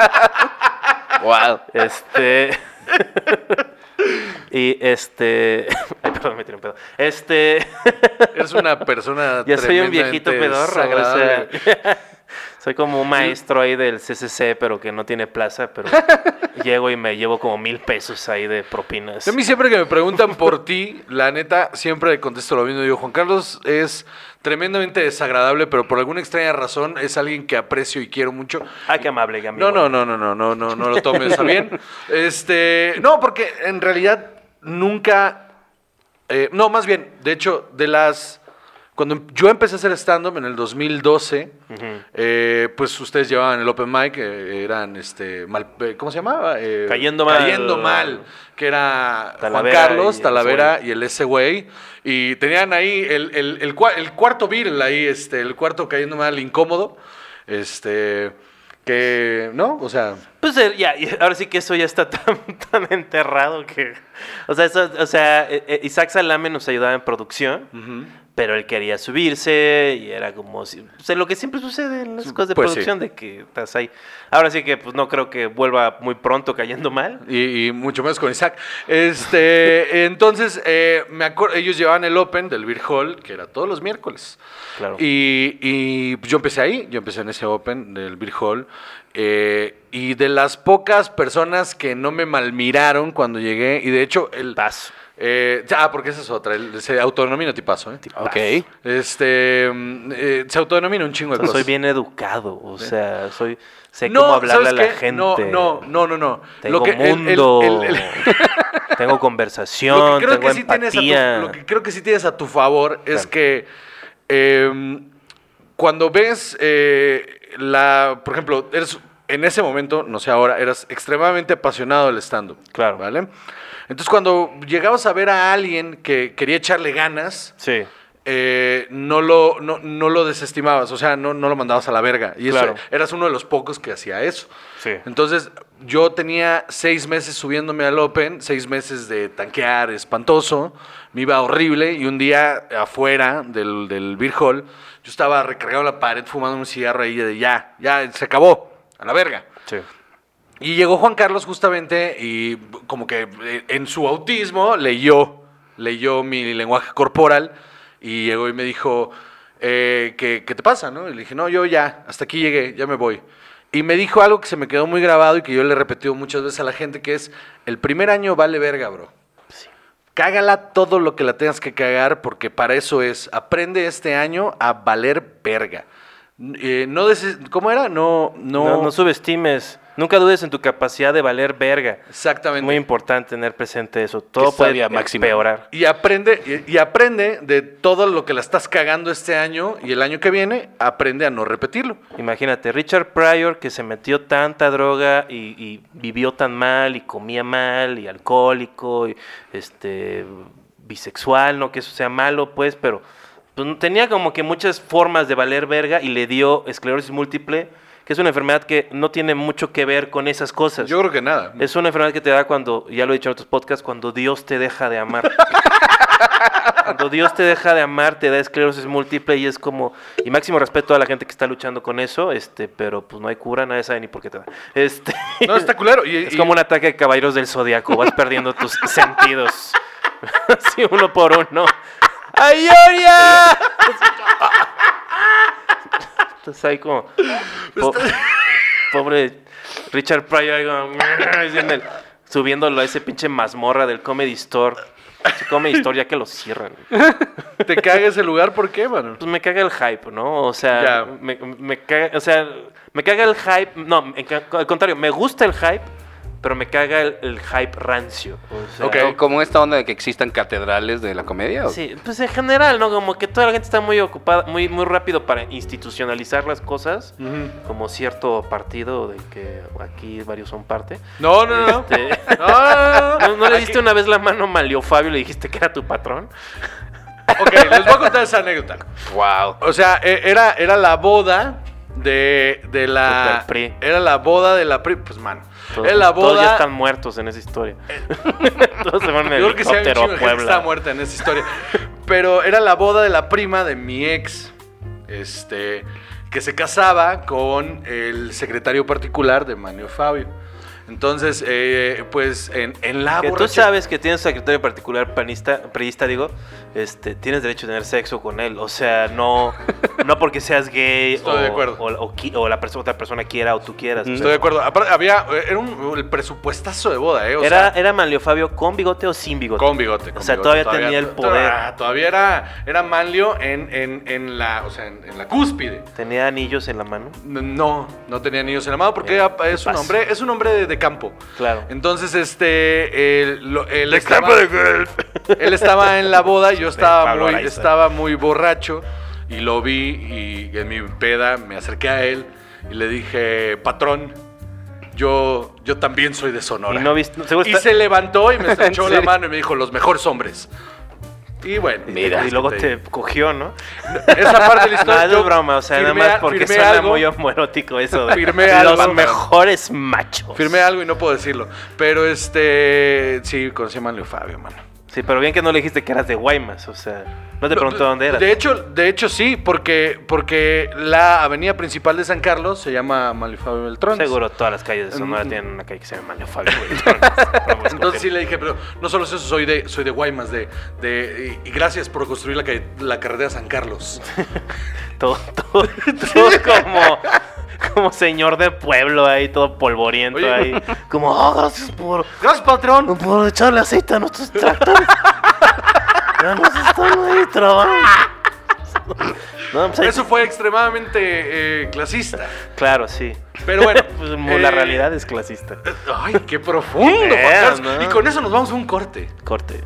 Wow. Este. y este. Ay, perdón, me tiré un pedo. Este. Eres una persona ya soy un viejito pedorro. O desagradable. sea, soy como un maestro ahí del CCC, pero que no tiene plaza. Pero llego y me llevo como mil pesos ahí de propinas. A mí siempre que me preguntan por ti, la neta, siempre contesto lo mismo. Digo, Juan Carlos es tremendamente desagradable, pero por alguna extraña razón es alguien que aprecio y quiero mucho. Ay, qué amable, amigo. No, no, no, no, no, no, no, no lo tomes a bien. Este, no, porque en realidad nunca, eh, no, más bien, de hecho, de las, cuando yo empecé a hacer stand-up en el 2012, Ujú. eh, pues ustedes llevaban el open mic, eh, eran, este, mal, eh, ¿cómo se llamaba? Cayendo Mal. Cayendo mal, que era Juan Carlos, y Talavera y el ese güey. Y tenían ahí el, el, el, cua- el cuarto Beatle ahí, este, el cuarto Cayendo Mal incómodo. Este, que, ¿no? O sea, Pues eh, ya, ahora sí que eso ya está tan, tan enterrado que. O sea, eso- o sea, eh, eh, Isaac Salame nos ayudaba en producción. Pero él quería subirse y era como si, o sea, lo que siempre sucede en las cosas de Pues sí. producción, de que estás ahí. Ahora sí que pues no creo que vuelva muy pronto cayendo mal. Y, y mucho menos con Isaac. Este, entonces, eh, me acuerdo, ellos llevaban el Open del Beer Hall, que era todos los miércoles. Claro. Y, y yo empecé ahí, yo empecé en ese Open del Beer Hall. eh, y de las pocas personas que no me malmiraron cuando llegué, y de hecho, el. Paso. Eh, ah, porque esa es otra, el, se autodenomina tipazo, ¿eh? Ok. Este, mm, eh, se autodenomina un chingo O de sea, cosas. soy bien educado, o sea, soy sé No, cómo hablarle a ¿sabes la qué? gente. No, no, no, no, no. Tengo el- mundo. el- el- tengo Lo conversación, que creo tengo que sí tienes a empatía. tu, lo que creo que sí tienes a tu favor es Claro. que eh, cuando ves eh, la, por ejemplo, eres en ese momento, no sé ahora, eras extremadamente apasionado del stand-up. Claro. ¿Vale? Entonces cuando llegabas a ver a alguien que quería echarle ganas, Sí. eh, no, lo, no, no lo desestimabas, o sea, no, no lo mandabas a la verga. Y eso, eras uno de los pocos que hacía eso. Sí. Entonces, yo tenía seis meses subiéndome al Open, seis meses de tanquear espantoso, me iba horrible, y un día afuera del, del Beer Hall, yo estaba recargado en la pared fumando un cigarro ahí de ya, ya, se acabó, a la verga. Sí. Y llegó Juan Carlos justamente y como que eh, en su autismo leyó, leyó mi lenguaje corporal y llegó y me dijo, eh, ¿qué, qué te pasa? ¿no? Y le dije, no, yo ya, hasta aquí llegué, ya me voy. Y me dijo algo que se me quedó muy grabado y que yo le he repetido muchas veces a la gente, que es, el primer año vale verga, bro. Cágala todo lo que la tengas que cagar porque para eso es, aprende este año a valer verga. Eh, no ¿Cómo era? No, no, No, no subestimes. Nunca dudes en tu capacidad de valer verga. Exactamente. Muy importante tener presente eso. Todo puede empeorar. Y aprende, y, y aprende de todo lo que la estás cagando este año y el año que viene, aprende a no repetirlo. Imagínate, Richard Pryor que se metió tanta droga y, y vivió tan mal y comía mal y alcohólico y este bisexual, no que eso sea malo, pues, pero pues, tenía como que muchas formas de valer verga y le dio esclerosis múltiple, que es una enfermedad que no tiene mucho que ver con esas cosas. Yo creo que nada. Es una enfermedad que te da cuando, ya lo he dicho en otros podcasts, cuando Dios te deja de amar. cuando Dios te deja de amar, te da esclerosis múltiple y es como, y máximo respeto a la gente que está luchando con eso, este, pero pues no hay cura, nadie sabe ni por qué te da. Este, No, está culero. Y, es y- como un ataque de caballeros del zodiaco, vas perdiendo tus sentidos. Así uno por uno. ¡Ayoria! Entonces ahí como. po- pobre Richard Pryor ahí como, subiéndolo a ese pinche mazmorra del Comedy Store. Ese Comedy Store ya que lo cierran. te caga ese lugar, ¿por qué, mano? Pues me caga el hype, ¿no? O sea, me, me caga, o sea, me caga el hype. No, al contrario, me gusta el hype, pero me caga el, el hype rancio. O sea, Ok. O Como esta onda de que existan catedrales de la comedia. ¿o? Sí, pues en general, ¿no? Como que toda la gente está muy ocupada, muy, muy rápido para institucionalizar las cosas, como cierto partido del que aquí varios son parte. No, no, no. Este, No, no, no, ¿No, no le Aquí- diste una vez la mano a Malio Fabio y le dijiste que era tu patrón? Ok, les voy a contar esa anécdota. Wow. O sea, e- era, era la boda de, de la... PRI. Era la boda de la PRI. Pues, mano. Todos, era la todos ya están muertos en esa historia. todos se van en Yo creo que hay un helicóptero chingo a de gente que está Puebla. muerta en esa historia. Pero era la boda de la prima de mi ex, este, que se casaba con el secretario particular de Manio Fabio. Entonces, eh, pues en, en la Que tú sabes que tienes un secretario particular panista, priista, digo, este, tienes derecho a tener sexo con él. O sea, no, no porque seas gay Estoy o, de acuerdo. o, o qui- o la otra persona quiera o tú quieras. Estoy de acuerdo. Aparte, había, eh, era un, el presupuestazo de boda, ¿eh? O ¿Era, sea, ¿Era Manlio Fabio con bigote o sin bigote? con bigote. con O sea, bigote. todavía tenía el poder. ah, Todavía era, era Manlio en, en, en la, o sea, en, en la cúspide. ¿Tenía anillos en la mano? No, no tenía anillos en la mano porque Eh, era- ¿qué es un hombre, es un hombre de, de campo. Claro. Entonces, este, él De estaba, campo de golf. él estaba en la boda, yo estaba muy, Araiza. estaba muy borracho y lo vi y en mi peda me acerqué a él y le dije, patrón, yo, yo también soy de Sonora. Y no viste- seguro Y se levantó y me estrechó ¿En la mano y me dijo, los mejores hombres. Y bueno, Mira. Y luego te cogió, ¿no? Esa parte de la No, historia. es yo broma, o sea, nada firmé más a- porque suena algo. muy homoerótico eso. de Firmé los algo. mejores machos. Firmé algo y no puedo decirlo. Pero este. Sí, conocí a Manlio Fabio, mano. Sí, pero bien que no le dijiste que eras de Guaymas, o sea, no te preguntó dónde eras. De hecho, de hecho sí, porque, porque la avenida principal de San Carlos se llama Manlio Fabio Beltrán. Seguro todas las calles de Sonora Mm. tienen una calle que se llama Manlio Fabio. güey. Entonces sí le dije, pero no solo eso, soy de, soy de Guaymas, de, de, y, y gracias por construir la, calle- la carretera San Carlos. todo, todo, todo como, como señor de pueblo ahí, todo polvoriento Oye. ahí. Como, oh, gracias por, Gracias, patrón. por echarle aceite a nuestros tractores. Ya nos están ahí trabajando. No, pues Eso fue extremadamente eh, clasista. Claro, sí. Pero bueno. Pues, la eh, realidad es clasista. Ay, qué profundo. ¿no? Y con eso nos vamos a un corte. Corte.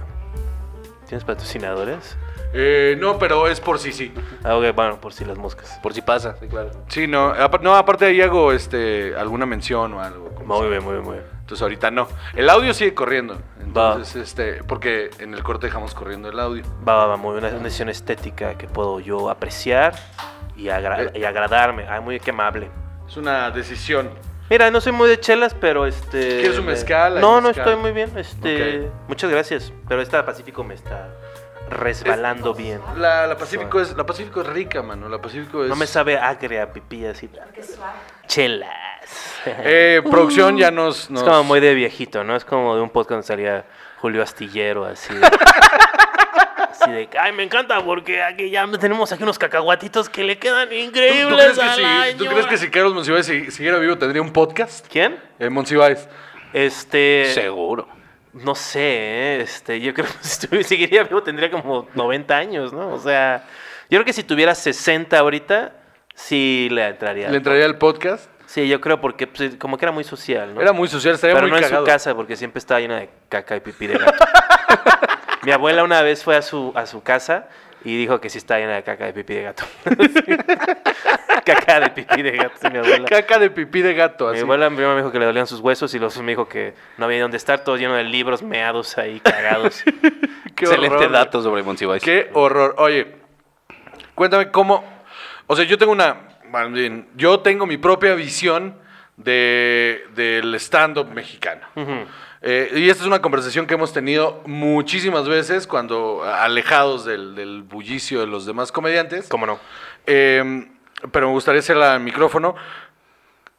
¿Tienes patrocinadores? Eh, no, pero es por sí, sí. Ah, ok, bueno, por si las moscas. Por si pasa, sí, claro. Sí, no, no, aparte ahí hago este alguna mención o algo. Muy sea. bien, muy bien, muy bien. Entonces ahorita no. El audio sigue corriendo. Entonces, este, porque en el corte dejamos corriendo el audio. Va, va, va, muy bien. Una una decisión estética que puedo yo apreciar y, agra- Eh. y agradarme. Ay, muy que amable. Es una decisión. Mira, no soy muy de chelas, pero este. ¿Quieres un me- mezcal? No, no estoy muy bien. Este. Muchas gracias. Pero esta Pacífico me está resbalando bien. La, la Pacífico es la Pacífico es rica, mano. La Pacífico es No me sabe agria, pipí así. Chelas. Eh, producción ya nos, nos- Es como muy de viejito, ¿no? Es como de un podcast donde salía Julio Astillero, así de... así de, ay, me encanta porque aquí ya tenemos aquí unos cacahuatitos que le quedan ¿Tú, increíbles tú crees que si, año. ¿Tú crees que si Carlos Monsiváis si- siguiera vivo tendría un podcast? ¿Quién? El Monsiváis. Este... Seguro. No sé, ¿eh? este, yo creo que si estuviera- seguiría vivo tendría como 90 años, ¿no? O sea, yo creo que si tuviera 60 ahorita, sí le entraría. ¿Le entraría al podcast? Sí, yo creo porque pues, como que era muy social, ¿no? Era muy social, estaría Pero muy no en su casa, porque siempre estaba llena de caca y pipí de gato. Mi abuela una vez fue a su, a su casa y dijo que sí estaba llena de caca de pipí de gato. caca de pipí de gato, sí, mi abuela. Caca de pipí de gato, Mi así. abuela primero me dijo que le dolían sus huesos y luego me dijo que no había dónde estar, todo lleno de libros meados ahí, cagados. Qué Excelente horror. dato sobre Monsiváis. Qué horror. Oye, cuéntame cómo. O sea, yo tengo una. Más bien, yo tengo mi propia visión de, del stand-up mexicano. Eh, y esta es una conversación que hemos tenido muchísimas veces cuando alejados del, del bullicio de los demás comediantes. ¿Cómo no? Eh, pero me gustaría hacerla al micrófono.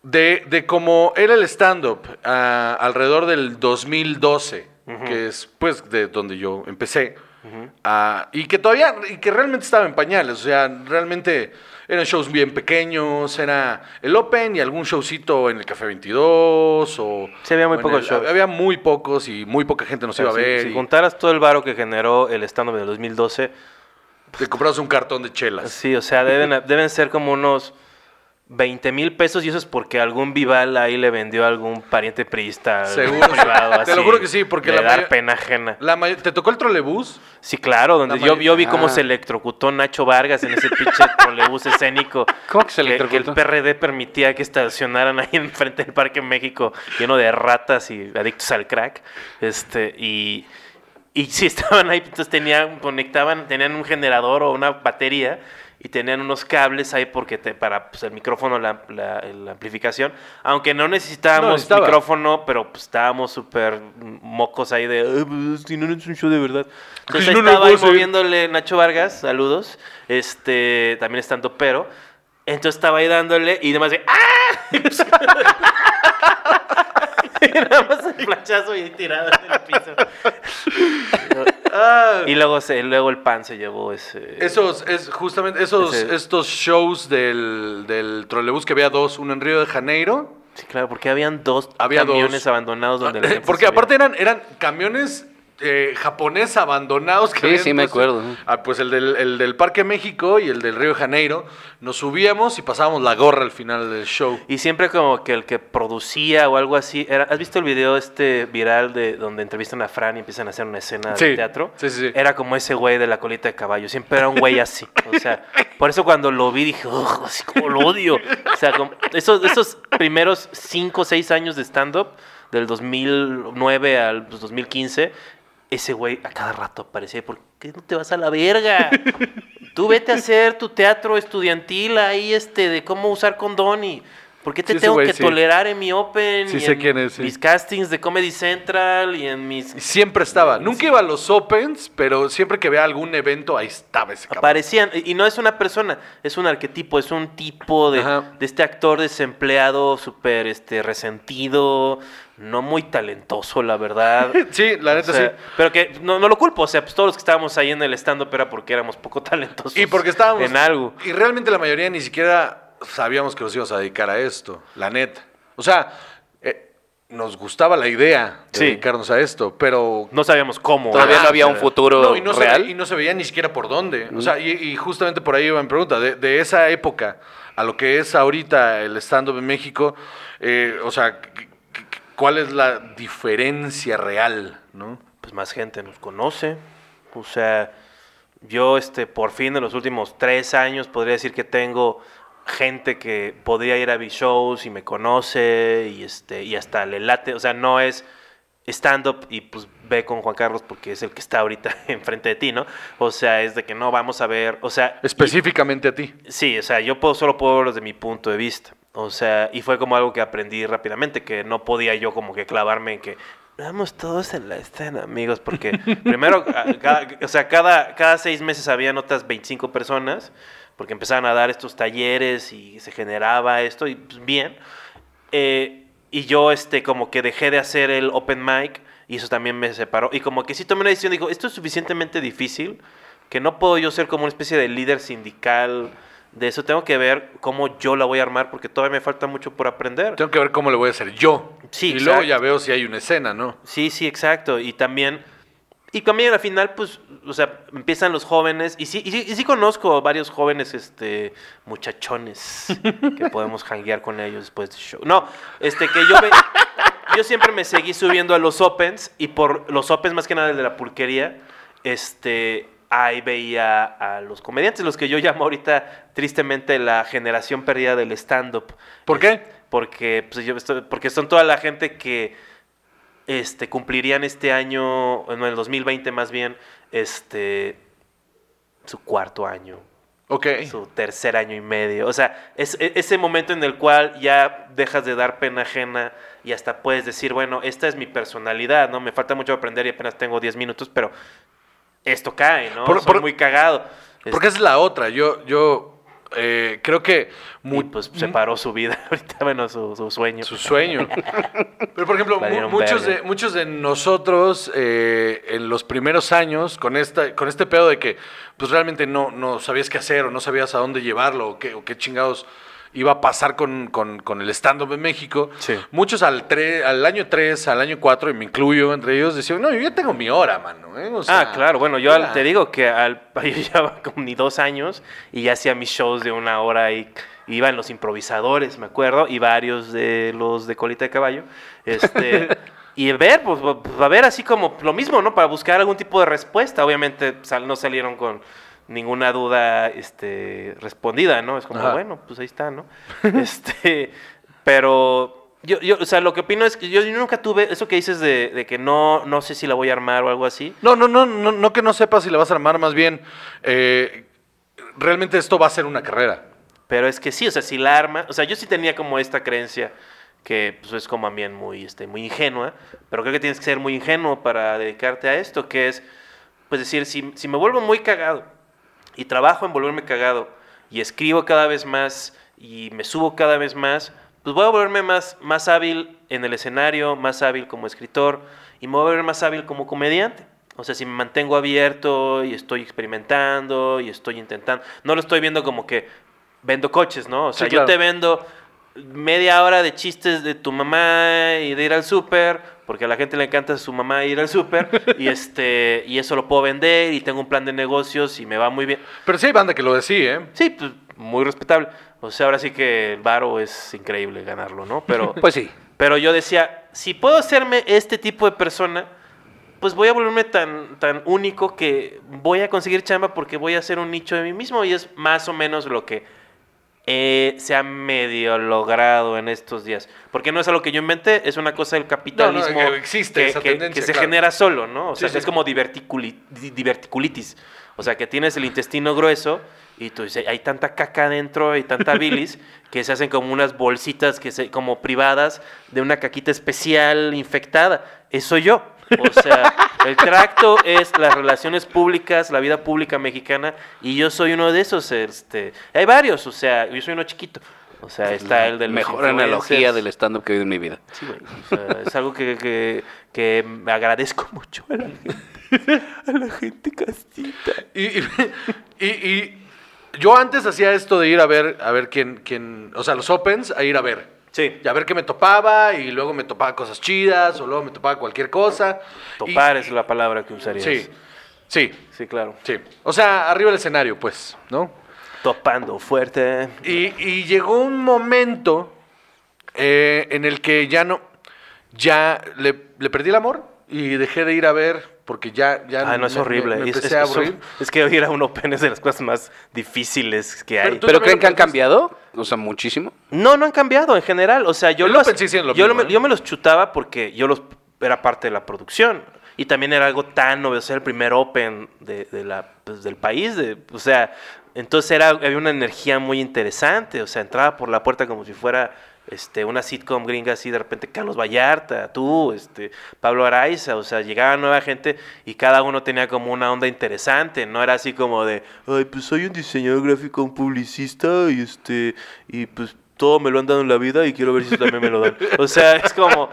De, de cómo era el stand-up ah, alrededor del 2012, que es pues de donde yo empecé. Ah, y que todavía, y que realmente estaba en pañales, o sea, realmente eran shows bien pequeños, era el Open y algún showcito en el Café 22 o... Sí, había muy pocos shows. Había muy pocos y muy poca gente nos iba a ver. si y juntaras todo el varo que generó el stand-up del 2012, te comprabas un cartón de chelas. sí, o sea, deben, deben ser como unos 20 mil pesos y eso es porque algún Vival ahí le vendió a algún pariente priista Seguro, privado. te lo juro que sí, porque de la dar pena ajena. La ¿Te tocó el trolebús? Sí, claro, donde yo, vi cómo Ah. se electrocutó Nacho Vargas en ese pinche trolebús escénico. ¿Cómo que se que, que el electrocutó? PRD permitía que estacionaran ahí enfrente del Parque México lleno de ratas y adictos al crack. Este, y, y sí estaban ahí, entonces tenían, conectaban, tenían un generador o una batería y tenían unos cables ahí porque te, para pues, el micrófono, la, la- la amplificación. Aunque no No, necesitábamos necesitaba. micrófono, pero pues, estábamos súper mocos ahí de, "Ay, pues, si no, no es un show de verdad. Entonces ahí no, no estaba ahí moviéndole Nacho Vargas, saludos, este, también estando pero. Entonces estaba ahí dándole y demás de ¡Ah! Y nada más el flachazo y tirado en el piso. Ah, Y luego, se, luego el pan se llevó ese. Esos, es justamente esos, Ese- estos shows del, del trolebús que había dos, uno en Río de Janeiro. Sí, claro, porque habían dos Había camiones dos. abandonados donde la gente Porque aparte eran, eran camiones eh, japoneses abandonados. Que Sí, habían sí, me acuerdo. Ah, pues el del, el del Parque México y el del Río de Janeiro. Nos subíamos y pasábamos la gorra al final del show. Y siempre como que el que producía o algo así, era, ¿has visto el video este viral de donde entrevistan a Fran y empiezan a hacer una escena Sí, de teatro? sí, sí, sí. Era como ese güey de la colita de caballo, siempre era un güey así. O sea, por eso cuando lo vi dije, "Ugh, así como lo odio. O sea, como esos, esos primeros 5 o 6 años de stand-up, del 2009 al pues, 2015, ese güey a cada rato aparecía, ¿por qué no te vas a la verga? Tú vete a hacer tu teatro estudiantil ahí, este, de cómo usar condón y... ¿Por qué te Sí, tengo güey, que sí. tolerar en mi Open? Sí y sé en quién es. Mis castings de Comedy Central y en mis... Siempre estaba. Nunca iba a los Opens, pero siempre que vea algún evento, ahí estaba ese cabrón. Aparecían, y no es una persona, es un arquetipo, es un tipo de, de este actor desempleado, súper este, resentido, no muy talentoso, la verdad. Sí, la O neta sea, sí. Pero que no, no lo culpo, o sea, pues todos los que estábamos ahí en el stand-up era porque éramos poco talentosos. Y porque estábamos. En algo. Y realmente la mayoría ni siquiera sabíamos que nos íbamos a dedicar a esto, la neta. O sea, eh, nos gustaba la idea de Sí. dedicarnos a esto, pero. No sabíamos cómo. Todavía no había o un futuro No, y no, se, real. ve- y no se veía ni siquiera por dónde. O sea, y, y justamente por ahí iba mi pregunta. De, de esa época a lo que es ahorita el stand-up en México, eh, o sea, ¿cuál es la diferencia real? ¿no? pues más gente nos conoce. O sea, yo este por fin en los últimos tres años podría decir que tengo gente que podría ir a mis shows y me conoce y este y hasta le late. O sea, no es stand up y pues ve con Juan Carlos porque es el que está ahorita enfrente de ti, ¿no? O sea, es de que no vamos a ver, o sea, y- Específicamente a ti. Sí, o sea, yo puedo, solo puedo verlo desde mi punto de vista. O sea, y fue como algo que aprendí rápidamente, que no podía yo como que clavarme en que vamos todos en la escena, amigos, porque primero, a- cada- o sea, cada, cada seis meses habían otras 25 personas, porque empezaban a dar estos talleres y se generaba esto, y pues bien. Eh, y yo, este, como que dejé de hacer el open mic, y eso también me separó. Y como que sí tomé una decisión, digo, esto es suficientemente difícil que no puedo yo ser como una especie de líder sindical de eso. Tengo que ver cómo yo la voy a armar, porque todavía me falta mucho por aprender. Tengo que ver cómo le voy a hacer yo. Sí, y luego ya veo si hay una escena, ¿no? Sí, sí, exacto. Y también, y también al final, pues, o sea, empiezan los jóvenes, y sí, y sí, y sí conozco varios jóvenes, este, muchachones, que podemos hanguear con ellos después del show. No, este, que yo, ve- yo siempre me seguí subiendo a los opens, y por los opens más que nada el de la pulquería, este, ahí veía a los comediantes, los que yo llamo ahorita, tristemente, la generación perdida del stand-up. ¿Por qué? Porque, pues, yo estoy- porque son toda la gente que este, cumplirían este año, en el 2020 más bien, este, su cuarto año, Ok. su tercer año y medio. O sea, es e- ese momento en el cual ya dejas de dar pena ajena y hasta puedes decir, bueno, esta es mi personalidad, ¿no? Me falta mucho aprender y apenas tengo 10 minutos, pero esto cae, ¿no? Por- Soy por- muy cagado. Porque esa es la otra. Yo, yo eh, creo que Y mu- pues separó su vida ahorita, bueno, su, su sueño. su sueño. Pero por ejemplo, mu- muchos de, muchos de nosotros eh, en los primeros años, con esta, con este pedo de que pues realmente no, no sabías qué hacer o no sabías a dónde llevarlo o qué, o qué chingados iba a pasar con, con- con el stand-up en México, Sí. muchos al, tre- al año 3, al año 4, y me incluyo entre ellos, decían, no, yo ya tengo mi hora, mano. ¿eh? O sea, ah, claro, bueno, yo al- ya". te digo que al, yo llevaba como ni dos años y ya hacía mis shows de una hora y iban los improvisadores, me acuerdo, y varios de los de colita de caballo. Este, y ver, pues, pues, a ver así como lo mismo, ¿no? Para buscar algún tipo de respuesta. Obviamente sal- no salieron con ninguna duda este, respondida, ¿no? Es como, Ajá. bueno, pues ahí está, ¿no? este, pero yo, yo, o sea, lo que opino es que yo, yo nunca tuve eso que dices de, de que no, no sé si la voy a armar o algo así. No, no, no, no, no que no sepas si la vas a armar, más bien, eh, realmente esto va a ser una carrera. Pero es que sí, o sea, si la arma, o sea, yo sí tenía como esta creencia que pues, es como también muy, este, muy ingenua, pero creo que tienes que ser muy ingenuo para dedicarte a esto, que es, pues decir, si, si me vuelvo muy cagado y trabajo en volverme cagado y escribo cada vez más y me subo cada vez más, pues voy a volverme más, más hábil en el escenario, más hábil como escritor y me voy a volver más hábil como comediante. O sea, si me mantengo abierto y estoy experimentando y estoy intentando, no lo estoy viendo como que vendo coches, ¿no? O sea, Sí, claro. yo te vendo media hora de chistes de tu mamá y de ir al súper, porque a la gente le encanta su mamá ir al súper, y este y eso lo puedo vender y tengo un plan de negocios y me va muy bien. Pero sí hay banda que lo decía, ¿eh? Sí, pues muy respetable. O sea, ahora sí que el varo es increíble ganarlo, ¿no? Pero Pues sí. pero yo decía, si puedo hacerme este tipo de persona, pues voy a volverme tan, tan único que voy a conseguir chamba porque voy a hacer un nicho de mí mismo y es más o menos lo que eh, se ha medio logrado en estos días. Porque no es algo que yo inventé, es una cosa del capitalismo que existe esa que- tendencia, que se claro. genera solo, ¿no? O Sí, sea, sí. es como diverticuli- di- diverticulitis. O sea, que tienes el intestino grueso y tú dices, hay tanta caca adentro y tanta bilis que se hacen como unas bolsitas que se, como privadas de una caquita especial infectada. Eso soy yo. O sea, el tracto es las relaciones públicas, la vida pública mexicana, y yo soy uno de esos. Este, hay varios, o sea, yo soy uno chiquito. O sea, está el del Mejor analogía del stand-up que he oído en mi vida. Sí, güey. O sea, es algo que, que, que me agradezco mucho a la gente, a la gente castita. Y, y, y- y yo antes hacía esto de ir a ver, a ver quién, quién, o sea, los opens, a ir a ver. Sí. Y a ver qué me topaba, y luego me topaba cosas chidas, o luego me topaba cualquier cosa. Y- Topar es la palabra que usarías. Sí, sí, Sí, claro. sí. O sea, arriba del escenario, pues, ¿no? Topando fuerte. Y, y llegó un momento eh, en el que ya no, ya le, le perdí el amor y dejé de ir a ver porque ya, ya Ah, no es me- horrible. Me, me Es- empecé es, a eso- aburrir. es que ir a un Open es de las cosas más difíciles que hay. Pero tú- ¿Pero también creen que han cambiado? O sea, muchísimo. No, no han cambiado en general. O sea, yo los, Open sí hicieron lo yo, mismo, ¿eh? yo me los chutaba porque yo los era parte de la producción. Y también era algo tan novedoso, era el primer Open de, de la, pues, del país. De, o sea, entonces era, había una energía muy interesante. O sea, entraba por la puerta como si fuera este, una sitcom gringa así, de repente Carlos Vallarta, tú, este, Pablo Araiza. O sea, llegaba nueva gente y cada uno tenía como una onda interesante. No era así como de, ay, pues soy un diseñador gráfico, un publicista y este, y pues todo me lo han dado en la vida y quiero ver si también me lo dan. O sea, es como,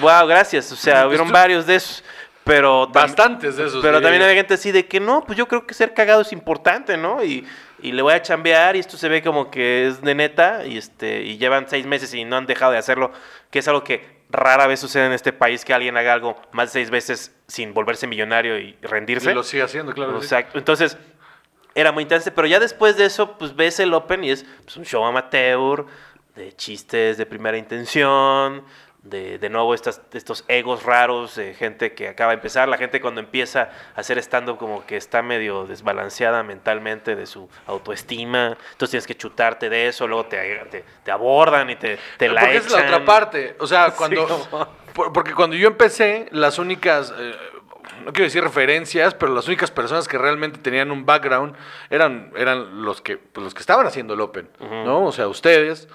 wow, gracias. O sea, hubieron varios de esos. Pero Bastantes de esos. Pero también había gente así de que no, pues yo creo que ser cagado es importante, ¿no? Y, y le voy a chambear y esto se ve como que es de neta y este y llevan seis meses y no han dejado de hacerlo, que es algo que rara vez sucede en este país que alguien haga algo más de seis veces sin volverse millonario y rendirse. Y lo sigue haciendo, claro. Exacto. Entonces, era muy interesante. Pero ya después de eso, pues ves el Open y es pues, un show amateur, de chistes de primera intención, de, de nuevo estas, estos egos raros, de gente que acaba de empezar. La gente cuando empieza a hacer stand-up como que está medio desbalanceada mentalmente de su autoestima. Entonces tienes que chutarte de eso, luego te, te, te abordan y te, te la Porque es la otra parte. O sea, Sí, cuando. como- porque cuando yo empecé, las únicas. eh, no quiero decir referencias, pero las únicas personas que realmente tenían un background eran, eran los, que, pues, los que estaban haciendo el Open, ¿no? O sea, ustedes.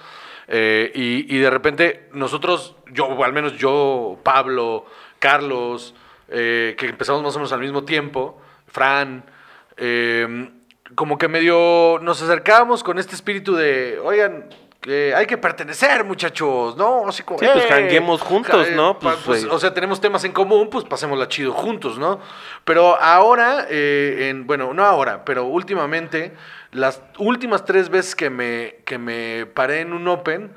Eh, y, y de repente nosotros, yo, o al menos yo, Pablo, Carlos, eh, que empezamos más o menos al mismo tiempo, Fran, eh, como que medio nos acercábamos con este espíritu de, oigan, que hay que pertenecer, muchachos, ¿no? Así como, Sí, pues, "Eh, janguemos juntos, ¿no? Pues, pues, o sea, tenemos temas en común, pues pasémosla chido juntos, ¿no? Pero ahora, en, bueno, no ahora, pero últimamente, las últimas tres veces que me, que me paré en un Open,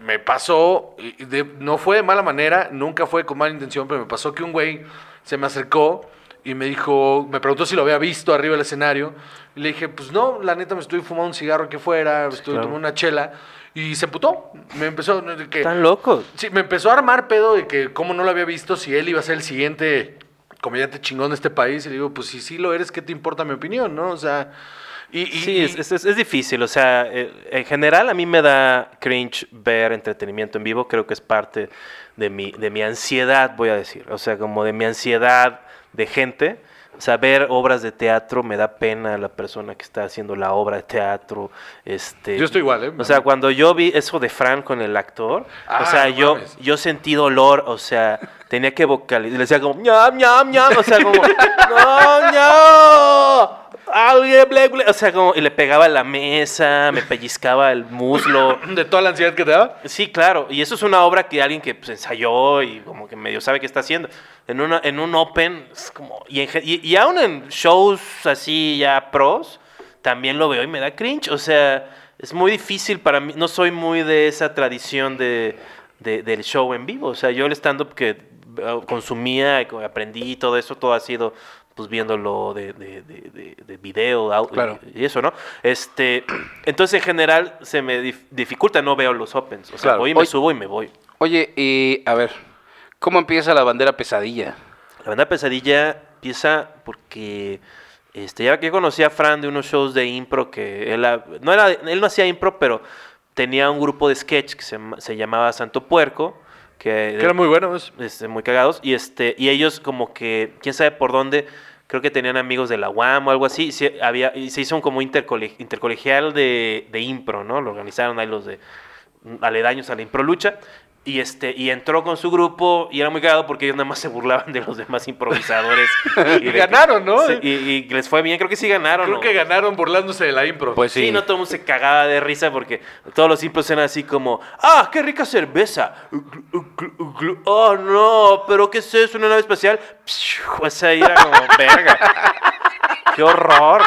me pasó, de- no fue de mala manera, nunca fue con mala intención, pero me pasó que un güey se me acercó y me dijo, me preguntó si lo había visto arriba del escenario. Y le dije, pues no, la neta me estoy fumando un cigarro aquí fuera, estoy claro. tomando una chela. Y se emputó. Me empezó. que- Están locos. Sí, me empezó a armar pedo de que cómo no lo había visto, si él iba a ser el siguiente comediante chingón de este país. Y le digo, pues si sí lo eres, ¿qué te importa mi opinión, no? O sea, y... y- Sí, y- es, es- es- difícil. O sea, eh, en general a mí me da cringe ver entretenimiento en vivo. Creo que es parte de mi, de mi ansiedad, voy a decir. O sea, como de mi ansiedad de gente. O sea, ver obras de teatro me da pena la persona que está haciendo la obra de teatro. Este, Yo estoy igual, ¿eh? O sea, cuando yo vi eso de Fran con el actor, Ah, o sea, no yo, mames. yo sentí dolor, o sea, tenía que vocalizar, le decía como, ñam, ñam, ñam, o sea, como, no, no, alguien, ble, ble", o sea, como, y le pegaba la mesa, me pellizcaba el muslo. De toda la ansiedad que te daba. Sí, claro, y eso es una obra que alguien que pues, ensayó y como que medio sabe qué está haciendo. En, una, en un open, es como, y, en y, y aún en shows así ya pros, también lo veo y me da cringe. O sea, es muy difícil para mí, no soy muy de esa tradición de, de- del show en vivo. O sea, yo el stand-up que eh, consumía, aprendí y todo eso, todo ha sido pues viéndolo de, de, de, de- de video au- Claro. y eso, ¿no? Este, entonces en general se me dif- dificulta, no veo los opens. O sea, Claro. voy y me Oye- subo y me voy. Oye, y a ver, ¿cómo empieza la bandera pesadilla? La banda Pesadilla empieza porque este, ya que yo conocí a Fran de unos shows de impro que él, no era, él no hacía impro, pero tenía un grupo de sketch que se, llama- se llamaba Santo Puerco. Que, Que era muy bueno. este, muy cagados. Y, este, y ellos como que, quién sabe por dónde, creo que tenían amigos de la UAM o algo así. Se, había, se hizo un como intercole- intercolegial de, de impro, ¿no? Lo organizaron ahí los de aledaños a la impro lucha. Y, este, y entró con su grupo y era muy cagado porque ellos nada más se burlaban de los demás improvisadores. Y de- ganaron, ¿no? Y, y les fue bien, creo que sí ganaron. Creo ¿no? que ganaron burlándose de la impro. Pues Sí, sí. no todo el mundo se cagaba de risa porque todos los impros eran así como, ¡ah, qué rica cerveza! ¡Oh, no! ¿Pero qué es eso? ¿Una nave espacial? O sea, era como, verga. ¡Qué horror!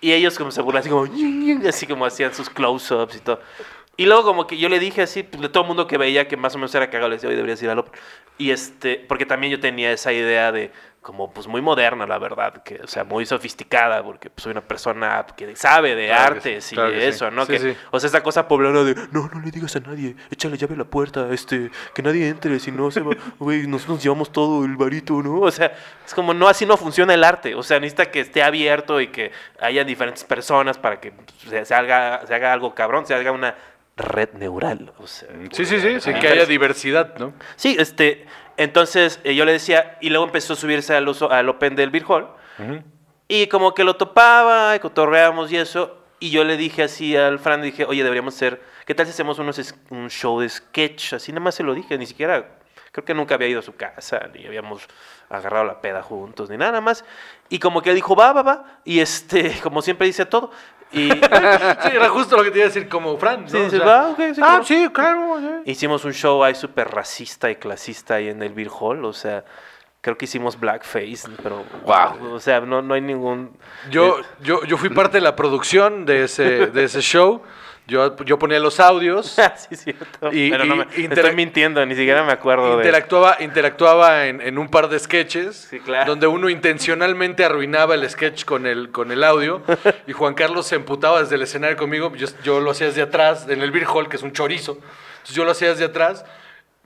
Y ellos como se burlaban así como, así como hacían sus close-ups y todo. Y luego como que yo le dije así, pues, de todo el mundo que veía que más o menos era cagado, le decía, oye, deberías ir al Open. Y este, porque también yo tenía esa idea de, como, pues muy moderna, la verdad, que, o sea, muy sofisticada, porque pues, soy una persona que sabe de Claro artes sí, y claro que sí. eso, ¿no? Sí, que. O sea, esa cosa poblana de, no, no le digas a nadie, échale llave a la puerta, este, que nadie entre, si no se va, güey, nosotros nos llevamos todo el varito, ¿no? O sea, es como, no, así no funciona el arte, o sea, necesita que esté abierto y que haya diferentes personas para que se, se haga, se haga algo cabrón, se haga una red neural, o sea. Sí, sí, sí. sí que haya diversidad, ¿no? Sí, este, entonces eh, yo le decía, y luego empezó a subirse al, uso, al Open del Beer Hall, y como que lo topaba, y cotorreamos y eso, y yo le dije así al Fran, dije, oye, deberíamos hacer, ¿qué tal si hacemos unos, un show de sketch? Así nada más se lo dije, ni siquiera, creo que nunca había ido a su casa, ni habíamos agarrado la peda juntos, ni nada más. Y como que dijo, va, va, va, y este, como siempre dice todo, y... Sí, era justo lo que te iba a decir como Fran. ¿no? Sí, O dices, sea, "Va, ok, sí, ah, claro". sí, claro. sí. Hicimos un show ahí súper racista y clasista ahí en el Beer Hall, o sea, creo que hicimos blackface, pero Wow. o sea, no, no hay ningún... Yo, eh, yo, yo fui parte de la producción de ese, de ese show. Yo, yo ponía los audios. Ah, sí, cierto. Y- pero no y me, interac- estoy mintiendo, ni siquiera me acuerdo de... Interactuaba, interactuaba en, en un par de sketches Sí, claro. donde uno intencionalmente arruinaba el sketch con el, con el audio y Juan Carlos se emputaba desde el escenario conmigo. Yo, yo lo hacía desde atrás, en el Beer Hall, que es un chorizo. Entonces yo lo hacía desde atrás,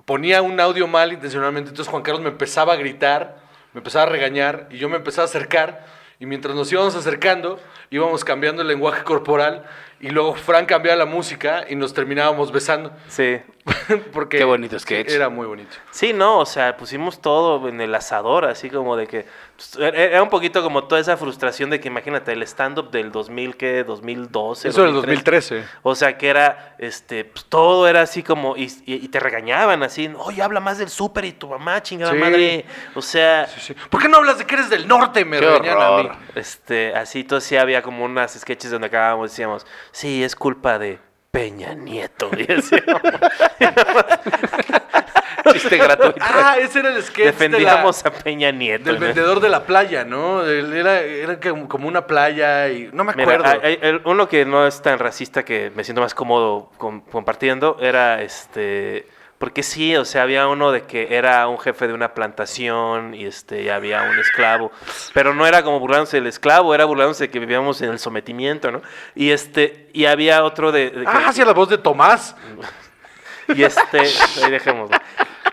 ponía un audio mal intencionalmente. Entonces Juan Carlos me empezaba a gritar, me empezaba a regañar y yo me empezaba a acercar. Y mientras nos íbamos acercando, íbamos cambiando el lenguaje corporal y luego Frank cambiaba la música y nos terminábamos besando. Sí. Porque Qué bonito sketch. Era muy bonito. Sí, no, o sea, pusimos todo en el asador, así como de que... pues, era- Era un poquito como toda esa frustración de que imagínate el stand-up del 2000, ¿qué? 2012. Eso era el 2013. 2013. O sea, que era, este, pues, todo era así como, y, y- y te regañaban así, oye, habla más del súper y tu mamá, chingada Sí. madre. O sea, Sí, sí. ¿Por qué no hablas de que eres del norte? Me Qué regañan a mí. este, así, entonces sí había como unas sketches donde acabábamos, decíamos, sí, es culpa de Peña Nieto. Y Chiste gratuito. Ah, ese era el sketch de la- defendíamos a Peña Nieto. del ¿no? vendedor de la playa, ¿no? Era, era como una playa y no me Mira, acuerdo. hay- hay- el- uno que no es tan racista que me siento más cómodo com- compartiendo era este. Porque sí, o sea, había uno de que era un jefe de una plantación y este y había un esclavo. Pero no era como burlándose del esclavo, era burlándose de que vivíamos en el sometimiento, ¿no? Y este, y había otro de. de que- ah, sí, la voz de Tomás. y este, ahí dejémoslo.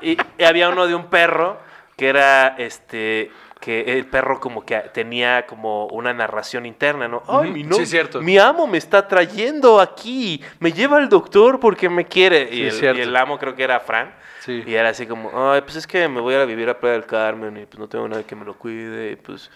Y, y había uno de un perro que era este que el perro como que tenía como una narración interna, ¿no? Ay, mi, no- sí, cierto. mi amo me está trayendo aquí, me lleva al doctor porque me quiere. Sí, y, el, y el amo creo que era Fran. Sí. Y era así como, ay, pues es que me voy a vivir a Playa del Carmen y pues no tengo nadie que me lo cuide y pues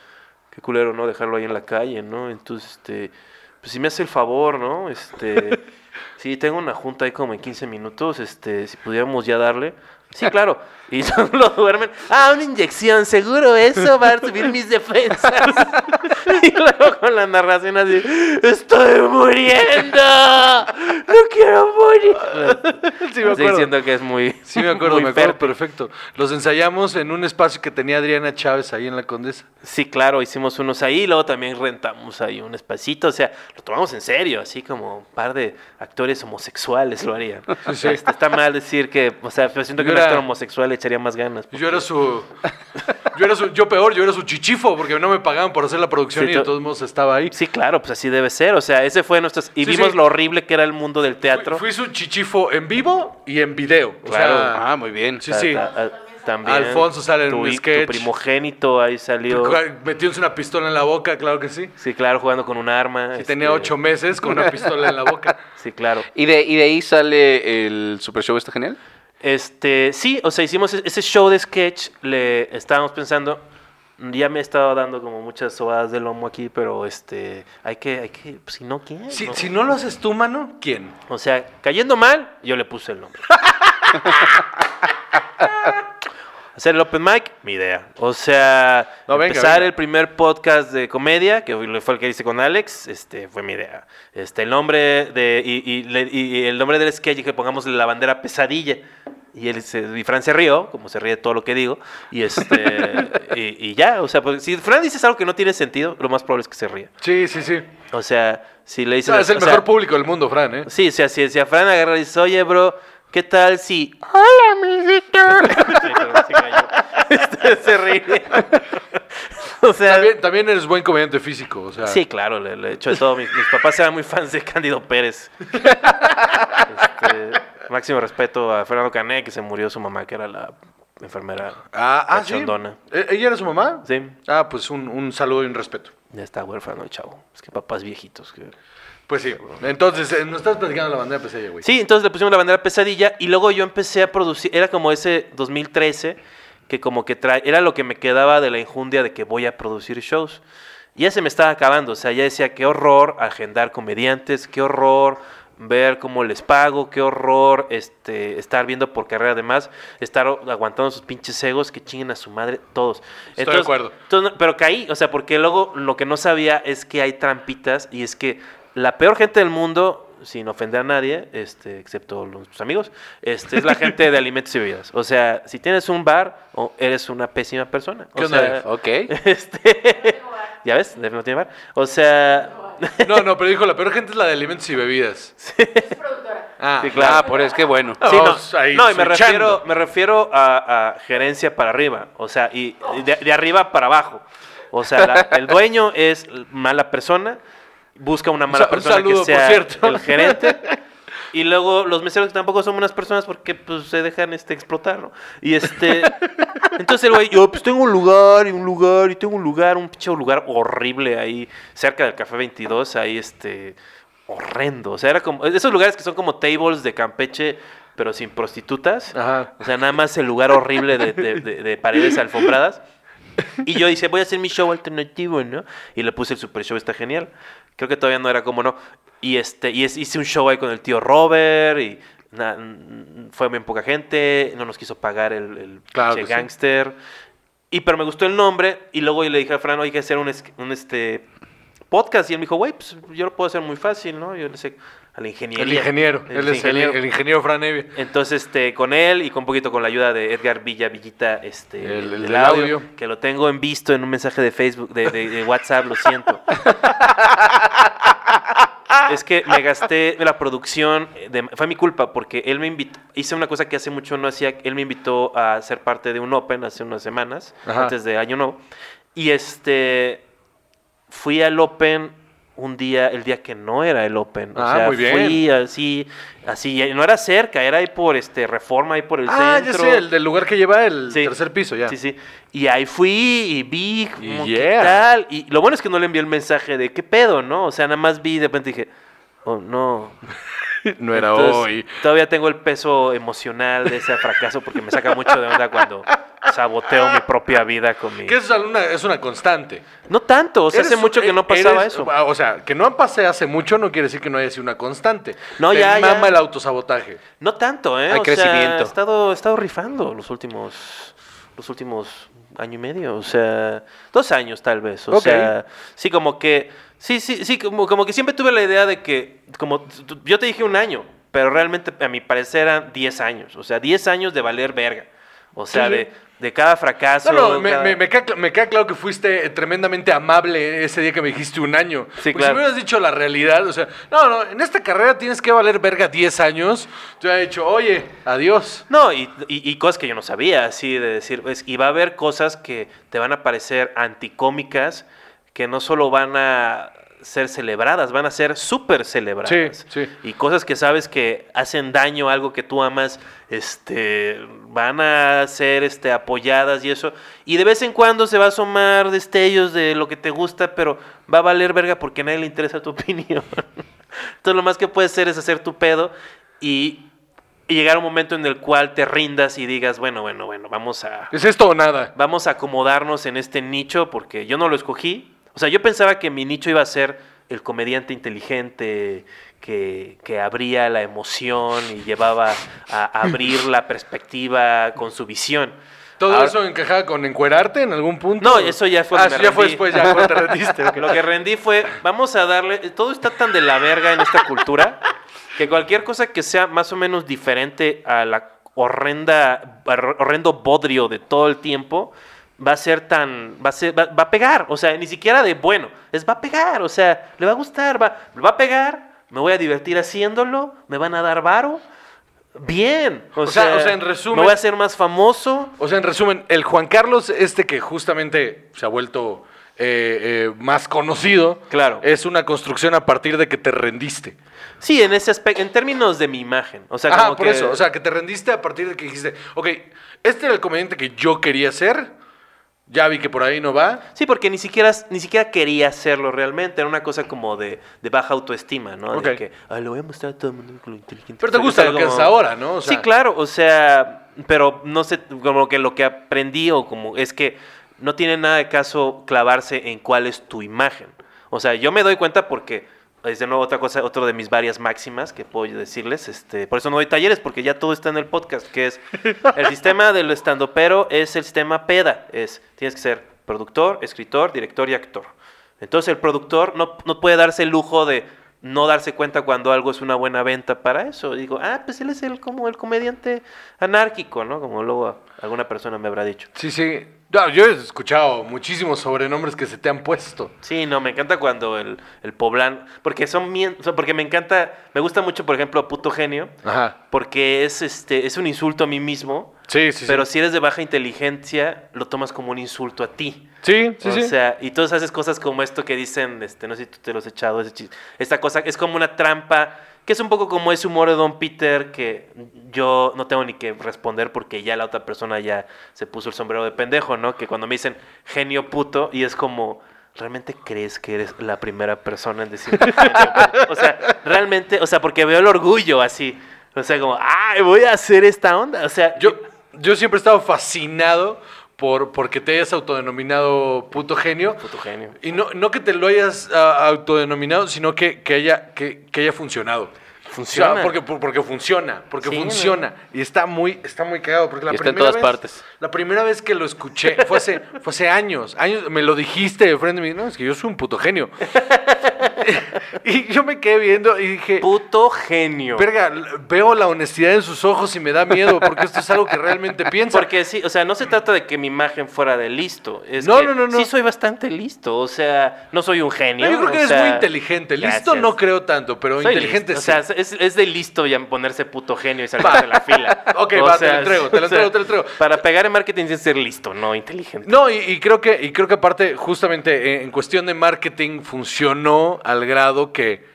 qué culero, ¿no? Dejarlo ahí en la calle, ¿no? Entonces, este, pues si me hace el favor, ¿no? Este, sí, tengo una junta ahí como en 15 minutos, este, si pudiéramos ya darle. Sí, claro. Y solo duermen. Ah, una inyección, seguro eso va a subir mis defensas. y luego con la narración así, estoy muriendo. No quiero morir. Sí, me acuerdo. siento que es muy Sí, me acuerdo, me acuerdo perfecto. Los ensayamos en un espacio que tenía Adriana Chávez ahí en la Condesa. Sí, claro, hicimos unos ahí, luego también rentamos ahí un espacito, o sea, lo tomamos en serio, así como un par de actores homosexuales lo harían. sí. Este, está mal decir que, o sea, siento que Yo un era- actor homosexual echaría más ganas. Yo era su. Yo era su. Yo peor, yo era su chichifo porque no me pagaban por hacer la producción Sí, y de todos modos estaba ahí. Sí, claro, pues así debe ser, o sea, ese fue nuestro... Y Sí, vimos sí. lo horrible que era el mundo del teatro. Fui, fui su chichifo en vivo y en video. O Claro. sea, Ah, muy bien. Sí, sí. ta- también. Alfonso sale en tu, un tu primogénito ahí salió. metiéndose una pistola en la boca, claro que sí. Sí, claro, jugando con un arma. Y este, tenía ocho meses con una pistola en la boca. Sí, claro. ¿Y de, ¿Y de ahí sale el Super Show está genial? Este, sí, o sea, hicimos e- ese show de sketch, le estábamos pensando, ya me he estado dando como muchas sobadas de lomo aquí, pero este, hay que, hay que, pues, si no, ¿quién? Si, no? si no lo haces tú, mano, ¿quién? O sea, cayendo mal, yo le puse el nombre. Hacer el open mic, mi idea. O sea, No, venga, empezar venga. el primer podcast de comedia, que fue el que hice con Alex, este, fue mi idea. Este, el nombre de, y, y- y el nombre del sketch, que pongamos la bandera pesadilla. Y, él se, y Fran se rió, como se ríe de todo lo que digo, y este y, y ya, o sea, pues, si Fran dices algo que no tiene sentido, lo más probable es que se ría. Sí, sí, sí. O sea, si le dices... No, es el sea, mejor público del mundo, Fran, ¿eh? Sí, o sea, si, si a Fran agarra y dice, oye, bro, ¿qué tal si... Hola, amiguito. Se cayó. Este, se ríe. o sea... También, también eres buen comediante físico, o sea. Sí, claro, le, le he hecho de todo. Mis, mis papás eran muy fans de Cándido Pérez. Este, máximo respeto a Fernando Cané, que se murió su mamá, que era la enfermera Ah, ah, sí. ¿E- ¿Ella era su mamá? Sí, Ah, pues un, un saludo y un respeto. ya está huérfano el chavo. Es que papás viejitos. que- Pues sí. Entonces, eh, nos estás platicando la bandera pesadilla, güey. Sí, entonces le pusimos la bandera pesadilla y luego yo empecé a producir, era como ese 2013, que como que trae, era lo que me quedaba de la injundia de que voy a producir shows. Y ya se me estaba acabando, o sea, ya decía, qué horror agendar comediantes, qué horror ver cómo les pago, qué horror este, estar viendo por carrera además, estar aguantando sus pinches egos, que chinguen a su madre todos. Estoy de acuerdo. entonces, pero caí, o sea, porque luego lo que no sabía es que hay trampitas y es que la peor gente del mundo, sin ofender a nadie, este, excepto los tus amigos, este, es la gente de alimentos y bebidas. O sea, si tienes un bar, o eres una pésima persona. ¿Qué o onda, sea? Ok. este, ya ves, no tiene bar. O sea, No, no, pero dijo, la peor gente es la de alimentos y bebidas. Ah, Sí, claro. Ah, por eso, qué bueno. Sí, no, ahí no, y me refiero, me refiero a, a gerencia para arriba, o sea, y de, de arriba para abajo. O sea, la- el dueño es mala persona, busca una mala un persona saludo, que por sea cierto. el gerente. Y luego los meseros tampoco son buenas personas porque pues se dejan este explotar, ¿no? Y este entonces el güey, yo pues tengo un lugar y un lugar y tengo un lugar, un pinche lugar horrible ahí cerca del Café 22, ahí este horrendo, o sea, era como esos lugares que son como tables de Campeche pero sin prostitutas. Ajá. O sea, nada más el lugar horrible de, de- de- de paredes alfombradas. Y yo dije, voy a hacer mi show alternativo, ¿no? Y le puse el super show, está genial. Creo que todavía no era como no. Y este y es- hice un show ahí con el tío Robert y na- fue bien poca gente, no nos quiso pagar el, el Claro sí. gangster. Y pero me gustó el nombre y luego yo le dije a Fran, hay que hacer un, este podcast y él me dijo, güey, pues yo lo puedo hacer muy fácil, ¿no? Yo le sé al ingeniero. El ingeniero. Él es el, el ingeniero Fran Evia. Entonces, este, con él y con un poquito con la ayuda de Edgar Villa Villita, este, El- el del audio, audio. que lo tengo en visto en un mensaje de Facebook, de, de- de WhatsApp, lo siento. es que me gasté la producción, de- fue mi culpa, porque él me invitó, hice una cosa que hace mucho no hacía, él me invitó a ser parte de un Open hace unas semanas, Ajá. antes de Año Nuevo, y este, fui al Open un día, el día que no era el Open. O Ah, sea, muy bien. fui así, así, no era cerca, era ahí por este Reforma, ahí por el Ah, ya centro. sé, el del lugar que lleva el Sí. tercer piso, ya. Sí, sí. Y ahí fui y vi Y como, yeah. qué tal. Y lo bueno es que no le envié el mensaje de qué pedo, ¿no? O sea, nada más vi y de repente dije, oh no. No era Entonces, hoy. Todavía tengo el peso emocional de ese fracaso porque me saca mucho de onda cuando saboteo mi propia vida con mi... Que es una, es una constante. No tanto, o sea, hace mucho que no pasaba eres- eso. O sea, que no pase hace mucho no quiere decir que no haya sido una constante. No, Te ya, ya. mama el autosabotaje. No tanto, ¿eh? Hay o sea, crecimiento. he estado, he estado rifando los últimos, los últimos año y medio, o sea, dos años tal vez, o sea, sí, como que, sí, sí, sí, como, como que siempre tuve la idea de que, como, yo te dije un año, pero realmente a mi parecer eran 10 años, o sea, 10 años de valer verga, o sea, Sí. de, de cada fracaso. No, no, me, cada- me- me queda, cl- me queda claro que fuiste tremendamente amable ese día que me dijiste un año. Sí, Porque claro. Si me hubieras dicho la realidad, o sea, no, no, en esta carrera tienes que valer verga 10 años. Te hubiera dicho, oye, adiós. No, y, y- y cosas que yo no sabía, así de decir, pues, y va a haber cosas que te van a parecer anticómicas, que no solo van a ser celebradas, van a ser súper celebradas. Sí, sí. Y cosas que sabes que hacen daño a algo que tú amas, este, van a ser este, apoyadas y eso. Y de vez en cuando se va a asomar destellos de lo que te gusta, pero va a valer verga porque a nadie le interesa tu opinión. Entonces lo más que puedes hacer es hacer tu pedo y y llegar a un momento en el cual te rindas y digas, bueno, bueno, bueno, vamos a, ¿Es esto o nada? vamos a acomodarnos en este nicho porque yo no lo escogí. O sea, yo pensaba que mi nicho iba a ser el comediante inteligente que, que abría la emoción y llevaba a abrir la perspectiva con su visión. ¿Todo Ahora- eso encajaba con encuerarte en algún punto? No, eso ya fue Ah, eso ya fue rendí. después, ya cuando te rendiste. ok. Lo que rendí fue, vamos a darle, todo está tan de la verga en esta cultura que cualquier cosa que sea más o menos diferente a la horrenda, horrendo bodrio de todo el tiempo, va a ser tan, va a ser, va, va a pegar, o sea, ni siquiera de bueno, es va a pegar, o sea, le va a gustar, va, va a pegar, me voy a divertir haciéndolo, me van a dar varo, bien, o, O sea- sea, o sea, en resumen- me voy a hacer más famoso, O sea, en resumen, el Juan Carlos este que justamente se ha vuelto eh, eh, más conocido, Claro. es una construcción a partir de que te rendiste. sí, en ese aspecto, en términos de mi imagen, o sea, como por que- eso. O sea, que te rendiste a partir de que dijiste, ok, este era el comediante que yo quería ser, ya vi que por ahí no va. Sí, porque ni siquiera, ni siquiera quería hacerlo realmente. Era una cosa como de, de baja autoestima, ¿no? Ok. De que, "Ay, lo voy a mostrar a todo el mundo con lo inteligente. Pero te que soy". gusta lo que haces ahora, ¿no? O sea- sí, claro. O sea, pero no sé, como que lo que aprendí o como es que no tiene nada de caso clavarse en cuál es tu imagen. O sea, yo me doy cuenta porque es de nuevo otra cosa, otro de mis varias máximas que puedo decirles. Este, por eso no doy talleres, porque ya todo está en el podcast, que es el sistema del estandopero es el sistema PEDA. Es, tienes que ser productor, escritor, director y actor. Entonces el productor no, no puede darse el lujo de no darse cuenta cuando algo es una buena venta para eso. Digo, ah, pues él es el, como el comediante anárquico, ¿no? Como luego alguna persona me habrá dicho. Sí, sí. No, yo he escuchado muchísimos sobrenombres que se te han puesto. Sí, no, me encanta cuando el, el poblano, porque son porque me encanta, me gusta mucho, por ejemplo, puto genio, Ajá. porque es este, es un insulto a mí mismo, Sí, sí, pero sí. si eres de baja inteligencia, lo tomas como un insulto a ti. Sí, sí, o sí. sea, y tú haces cosas como esto que dicen, este, no sé si tú te los has echado, ese chis- esta cosa es como una trampa, que es un poco como ese humor de Don Peter, que yo no tengo ni que responder porque ya la otra persona ya se puso el sombrero de pendejo, ¿no? Que cuando me dicen genio puto, y es como, ¿realmente crees que eres la primera persona en decir genio puto? O sea, realmente, o sea, porque veo el orgullo así, o sea, como, ¡ay, voy a hacer esta onda! O sea, Yo, yo siempre he estado fascinado por porque te hayas autodenominado puto genio. Puto genio. Y no, no que te lo hayas ah, autodenominado, sino que, que haya, que, que haya funcionado. Funciona. O sea, porque, por- porque funciona, porque Sí, funciona. Y está muy, está muy cagado. Porque la Y está en primera todas vez- partes. La primera vez que lo escuché fue hace, fue hace años, años. Me lo dijiste de frente de mí. No, es que yo soy un puto genio. y yo me quedé viendo y dije... Puto genio. Verga, veo la honestidad en sus ojos y me da miedo porque esto es algo que realmente piensa. Porque sí, o sea, no se trata de que mi imagen fuera de listo. Es No, que no, no, no. Sí soy bastante listo. O sea, no soy un genio. No, yo creo que eres sea, muy inteligente. Listo gracias. no creo tanto, pero Soy inteligente listo. sí. O sea, es, es de listo ya ponerse puto genio y salirse de la fila. Ok, O va, te lo entrego, te lo sea, entrego, te lo entrego. Para pegar en marketing tienes que ser listo, no inteligente. No, y, y creo que, y creo que aparte, justamente eh, en cuestión de marketing, funcionó al grado que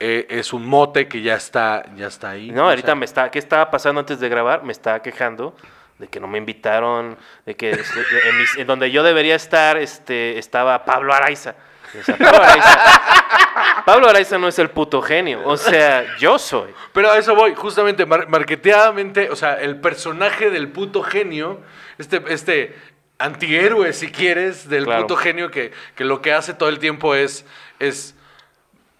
eh, es un mote que ya está, ya está ahí. No, ahorita sea, me está, ¿qué estaba pasando antes de grabar? Me estaba quejando de que no me invitaron, de que este, en, mis- en donde yo debería estar, este, estaba Pablo Araiza. O sea, Pablo Araiza. Pablo Araiza no es el puto genio. O sea, yo soy. Pero a eso voy, justamente, mar- marketeadamente, o sea, el personaje del puto genio, este, este antihéroe, si quieres, del Claro. puto genio que, que lo que hace todo el tiempo es, es,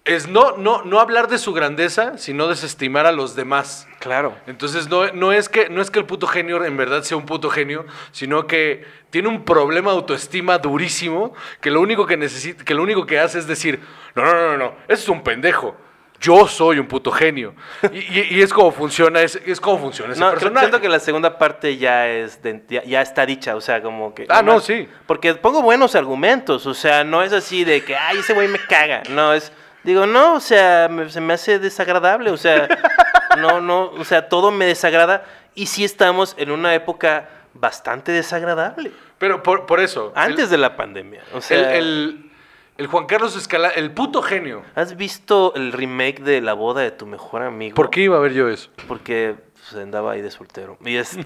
es no, no, no hablar de su grandeza, sino desestimar a los demás. Claro. Entonces no, no, es que, no es que el puto genio en verdad sea un puto genio, sino que tiene un problema de autoestima durísimo, que lo único que necesita, que lo único que hace es decir, no, no, no, no, no, ese es un pendejo. Yo soy un puto genio. Y, y- y es como funciona ese, es como funciona ese No, personaje. siento que la segunda parte ya es de- ya, ya está dicha, o sea, como que... Ah, no, sí. Porque pongo buenos argumentos, o sea, no es así de que, ay, ese güey me caga, no, es... Digo, no, o sea, me- se me hace desagradable, o sea, no, no, o sea, todo me desagrada y sí estamos en una época bastante desagradable, Pero por, por eso. antes el, de la pandemia, o el, sea... el- el Juan Carlos Escala, el puto genio. ¿Has visto el remake de La boda de tu mejor amigo? ¿Por qué iba a ver yo eso? Porque pues, andaba ahí de soltero. Y este.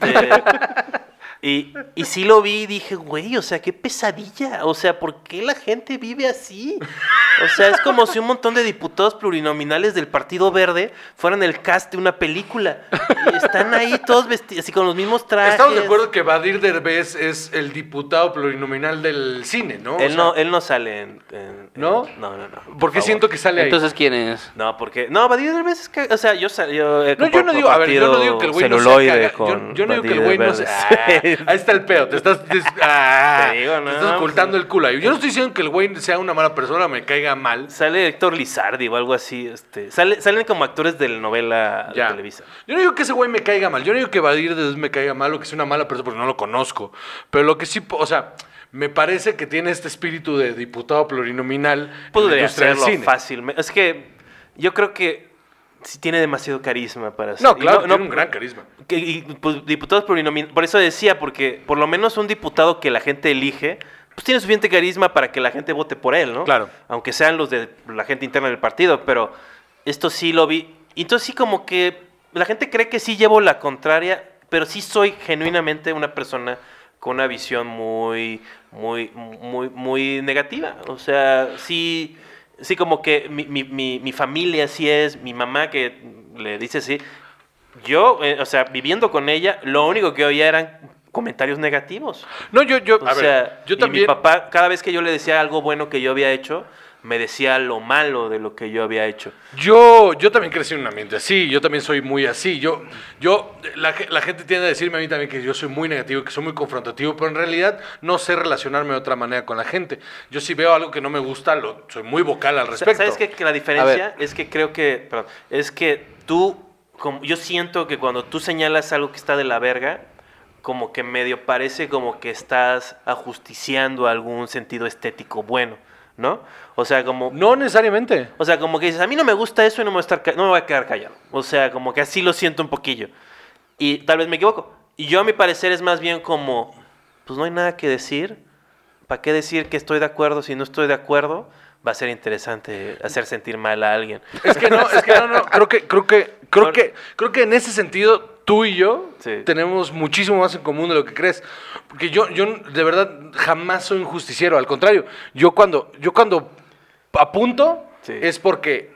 Y, y sí lo vi y dije, güey, o sea, qué pesadilla. O sea, ¿por qué la gente vive así? O sea, es como si un montón de diputados plurinominales del Partido Verde fueran el cast de una película. Y están ahí todos vestidos, así con los mismos trajes. Estamos de acuerdo que Badir Derbez es el diputado plurinominal del cine, ¿no? O Él sea, no, él no sale en. en- ¿No? en- no, no, no. ¿Por qué favor. siento que sale ahí? Entonces, ¿quién es? No, porque. No, Badir Derbez es que. O sea, yo, sal- yo he No, yo no digo, a ver, yo no digo que el güey no sea yo, yo no digo que el güey no sea... Ah, ahí está el pedo, te estás, des- ah, Te digo, no, te estás ocultando pues- el culo. Yo no estoy diciendo que el güey sea una mala persona, me caiga mal. Sale Héctor Lizardi o algo así. Este, sale, salen como actores de la novela Ya. de Televisa. Yo no digo que ese güey me caiga mal. Yo no digo que Badir Derbez me caiga mal o que sea una mala persona porque no lo conozco. Pero lo que sí, o sea, me parece que tiene este espíritu de diputado plurinominal Podría hacerlo fácilmente. Es que yo creo que sí tiene demasiado carisma para hacer. No, claro, tiene un gran carisma. que- y, pues, diputados plurinominales. Por eso decía, porque por lo menos un diputado que la gente elige, pues tiene suficiente carisma para que la gente vote por él, ¿no? Claro. Aunque sean los de la gente interna del partido, pero esto sí lo vi. Y entonces sí como que la gente cree que sí llevo la contraria, pero sí soy genuinamente una persona con una visión muy, muy, muy, muy negativa. O sea, sí, sí como que mi, mi, mi, mi familia así es, mi mamá que le dice así. Yo, eh, o sea, viviendo con ella, lo único que oía eran comentarios negativos. No, yo, yo, O a ver, sea, yo y también. mi papá, cada vez que yo le decía algo bueno que yo había hecho, me decía lo malo de lo que yo había hecho. Yo, yo también crecí en un ambiente así, yo también soy muy así. Yo, yo, la, ge- la gente tiende a decirme a mí también que yo soy muy negativo, que soy muy confrontativo, pero en realidad no sé relacionarme de otra manera con la gente. Yo si veo algo que no me gusta, lo, soy muy vocal al respecto. ¿Sabes qué? Que la diferencia es que creo que, perdón, es que tú, como, yo siento que cuando tú señalas algo que está de la verga, como que medio parece como que estás ajusticiando algún sentido estético bueno, ¿no? O sea, como... No necesariamente. O sea, como que dices, a mí no me gusta eso y no me voy a, estar no me voy a quedar callado. O sea, como que así lo siento un poquillo. Y tal vez me equivoco. Y yo a mi parecer es más bien como, pues no hay nada que decir. ¿Para qué decir que estoy de acuerdo si no estoy de acuerdo? Va a ser interesante hacer sentir mal a alguien. Es que no, es que no, no. Creo que, creo que, creo que, creo que en ese sentido tú y yo Sí. tenemos muchísimo más en común de lo que crees. Porque yo, yo de verdad jamás soy un justiciero. Al contrario, yo cuando, yo cuando apunto Sí. es porque,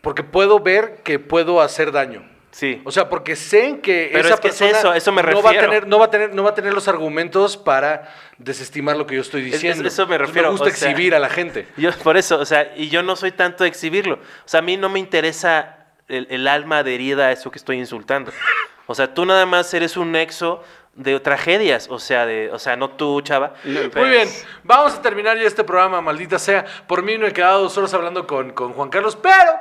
porque puedo ver que puedo hacer daño. Sí. O sea, porque sé que Pero esa es que es persona eso, eso me no va a tener, no va a tener, no va a tener los argumentos para desestimar lo que yo estoy Es- es- diciendo. eso me Entonces, refiero, Me gusta o sea- exhibir a la gente. Yo, por eso, o sea, y yo no soy tanto de exhibirlo. O sea, a mí no me interesa el, el alma adherida a eso que estoy insultando. O sea, tú nada más eres un nexo de tragedias. O sea, de, o sea, no tú, chava. Muy pero- bien, vamos a terminar ya este programa, maldita sea. Por mí no he quedado dos horas hablando con, con Juan Carlos, pero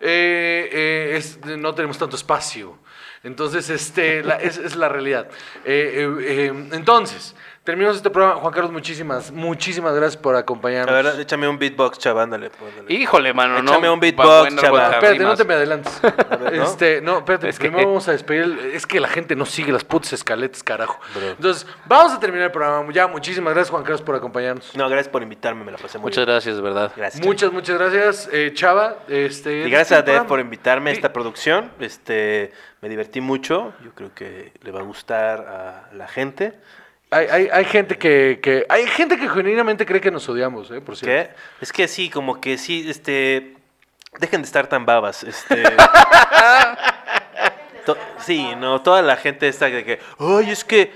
eh, eh, es- no tenemos tanto espacio. Entonces, este, la- es, es la realidad. Eh, eh, eh, entonces, terminamos este programa. Juan Carlos, muchísimas, muchísimas gracias por acompañarnos. La verdad, échame un beatbox, chava, ándale. pues, ándale. Híjole, mano, no. Échame un beatbox, bueno, las Espérate, no te me adelantes. ver, ¿no? Este, no, espérate, Es que- primero vamos a despedir. el- es que la gente no sigue las putas escaletas, carajo. Bro. Entonces, vamos a terminar el programa. Ya, muchísimas gracias, Juan Carlos, por acompañarnos. No, gracias por invitarme, me la pasé muy Muchas bien. gracias, de verdad. Gracias. Muchas, muchas gracias, eh, Chava. Este, Y gracias a Dev por invitarme a Sí. esta producción. Este, me divertí mucho. Yo creo que le va a gustar a la gente. Hay, hay, hay gente que, que hay gente que genuinamente cree que nos odiamos, eh, por cierto. ¿Qué? Es que sí, como que sí, este... Dejen de estar tan babas. Este. To- sí, no, toda la gente está de que, ay, es que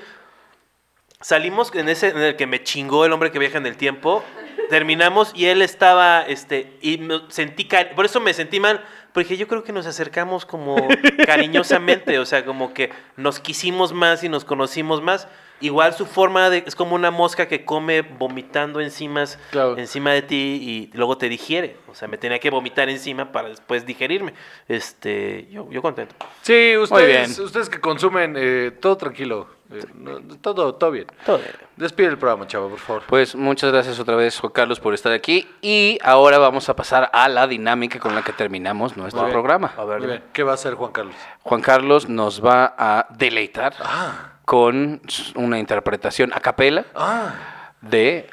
salimos en ese en el que me chingó el hombre que viaja en el tiempo. Terminamos y él estaba, este, y me sentí, cari- por eso me sentí mal, porque yo creo que nos acercamos como cariñosamente, o sea, como que nos quisimos más y nos conocimos más. Igual su forma de, es como una mosca que come vomitando encima, Claro. encima de ti y luego te digiere. O sea, me tenía que vomitar encima para después digerirme. Este, yo, yo contento. Sí, ustedes, bien. ustedes que consumen, eh, todo tranquilo. eh, no- todo, todo bien. Todo bien. Despide el programa, chavo, por favor. Pues muchas gracias otra vez, Juan Carlos, por estar aquí. Y ahora vamos a pasar a la dinámica con la que terminamos nuestro Muy bien. programa. A ver, Muy bien. ¿Qué va a hacer Juan Carlos? Juan Carlos nos va a deleitar Ah, con una interpretación a capela ah, de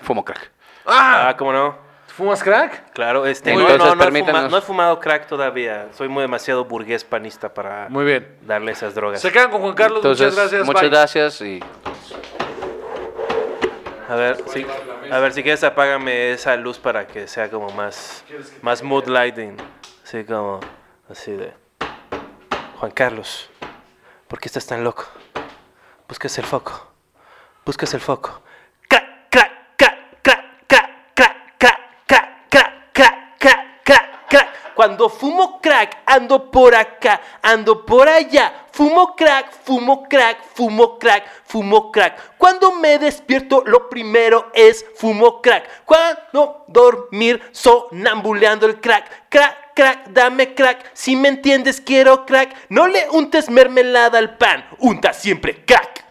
Fumo Crack. ah. ah, ¿cómo no? ¿Fumas crack? Claro, este, no, no, no, Entonces, he fuma- permítanos- no he fumado crack todavía. Soy muy demasiado burgués panista para Muy bien. darle esas drogas. Se quedan con Juan Carlos, Entonces, muchas gracias. muchas bye. gracias y A ver, sí, a ver, si quieres apágame esa luz para que sea como más, más mood lighting. Así como, así de... Juan Carlos, ¿por qué estás tan loco? Buscas el foco. Buscas el foco. Cuando fumo crack, ando por acá, ando por allá. Fumo crack, fumo crack, fumo crack, fumo crack. Cuando me despierto, lo primero es fumo crack. Cuando dormir, sonambuleando el crack. Crack, crack, dame crack. Si me entiendes, quiero crack. No le untes mermelada al pan, unta siempre crack.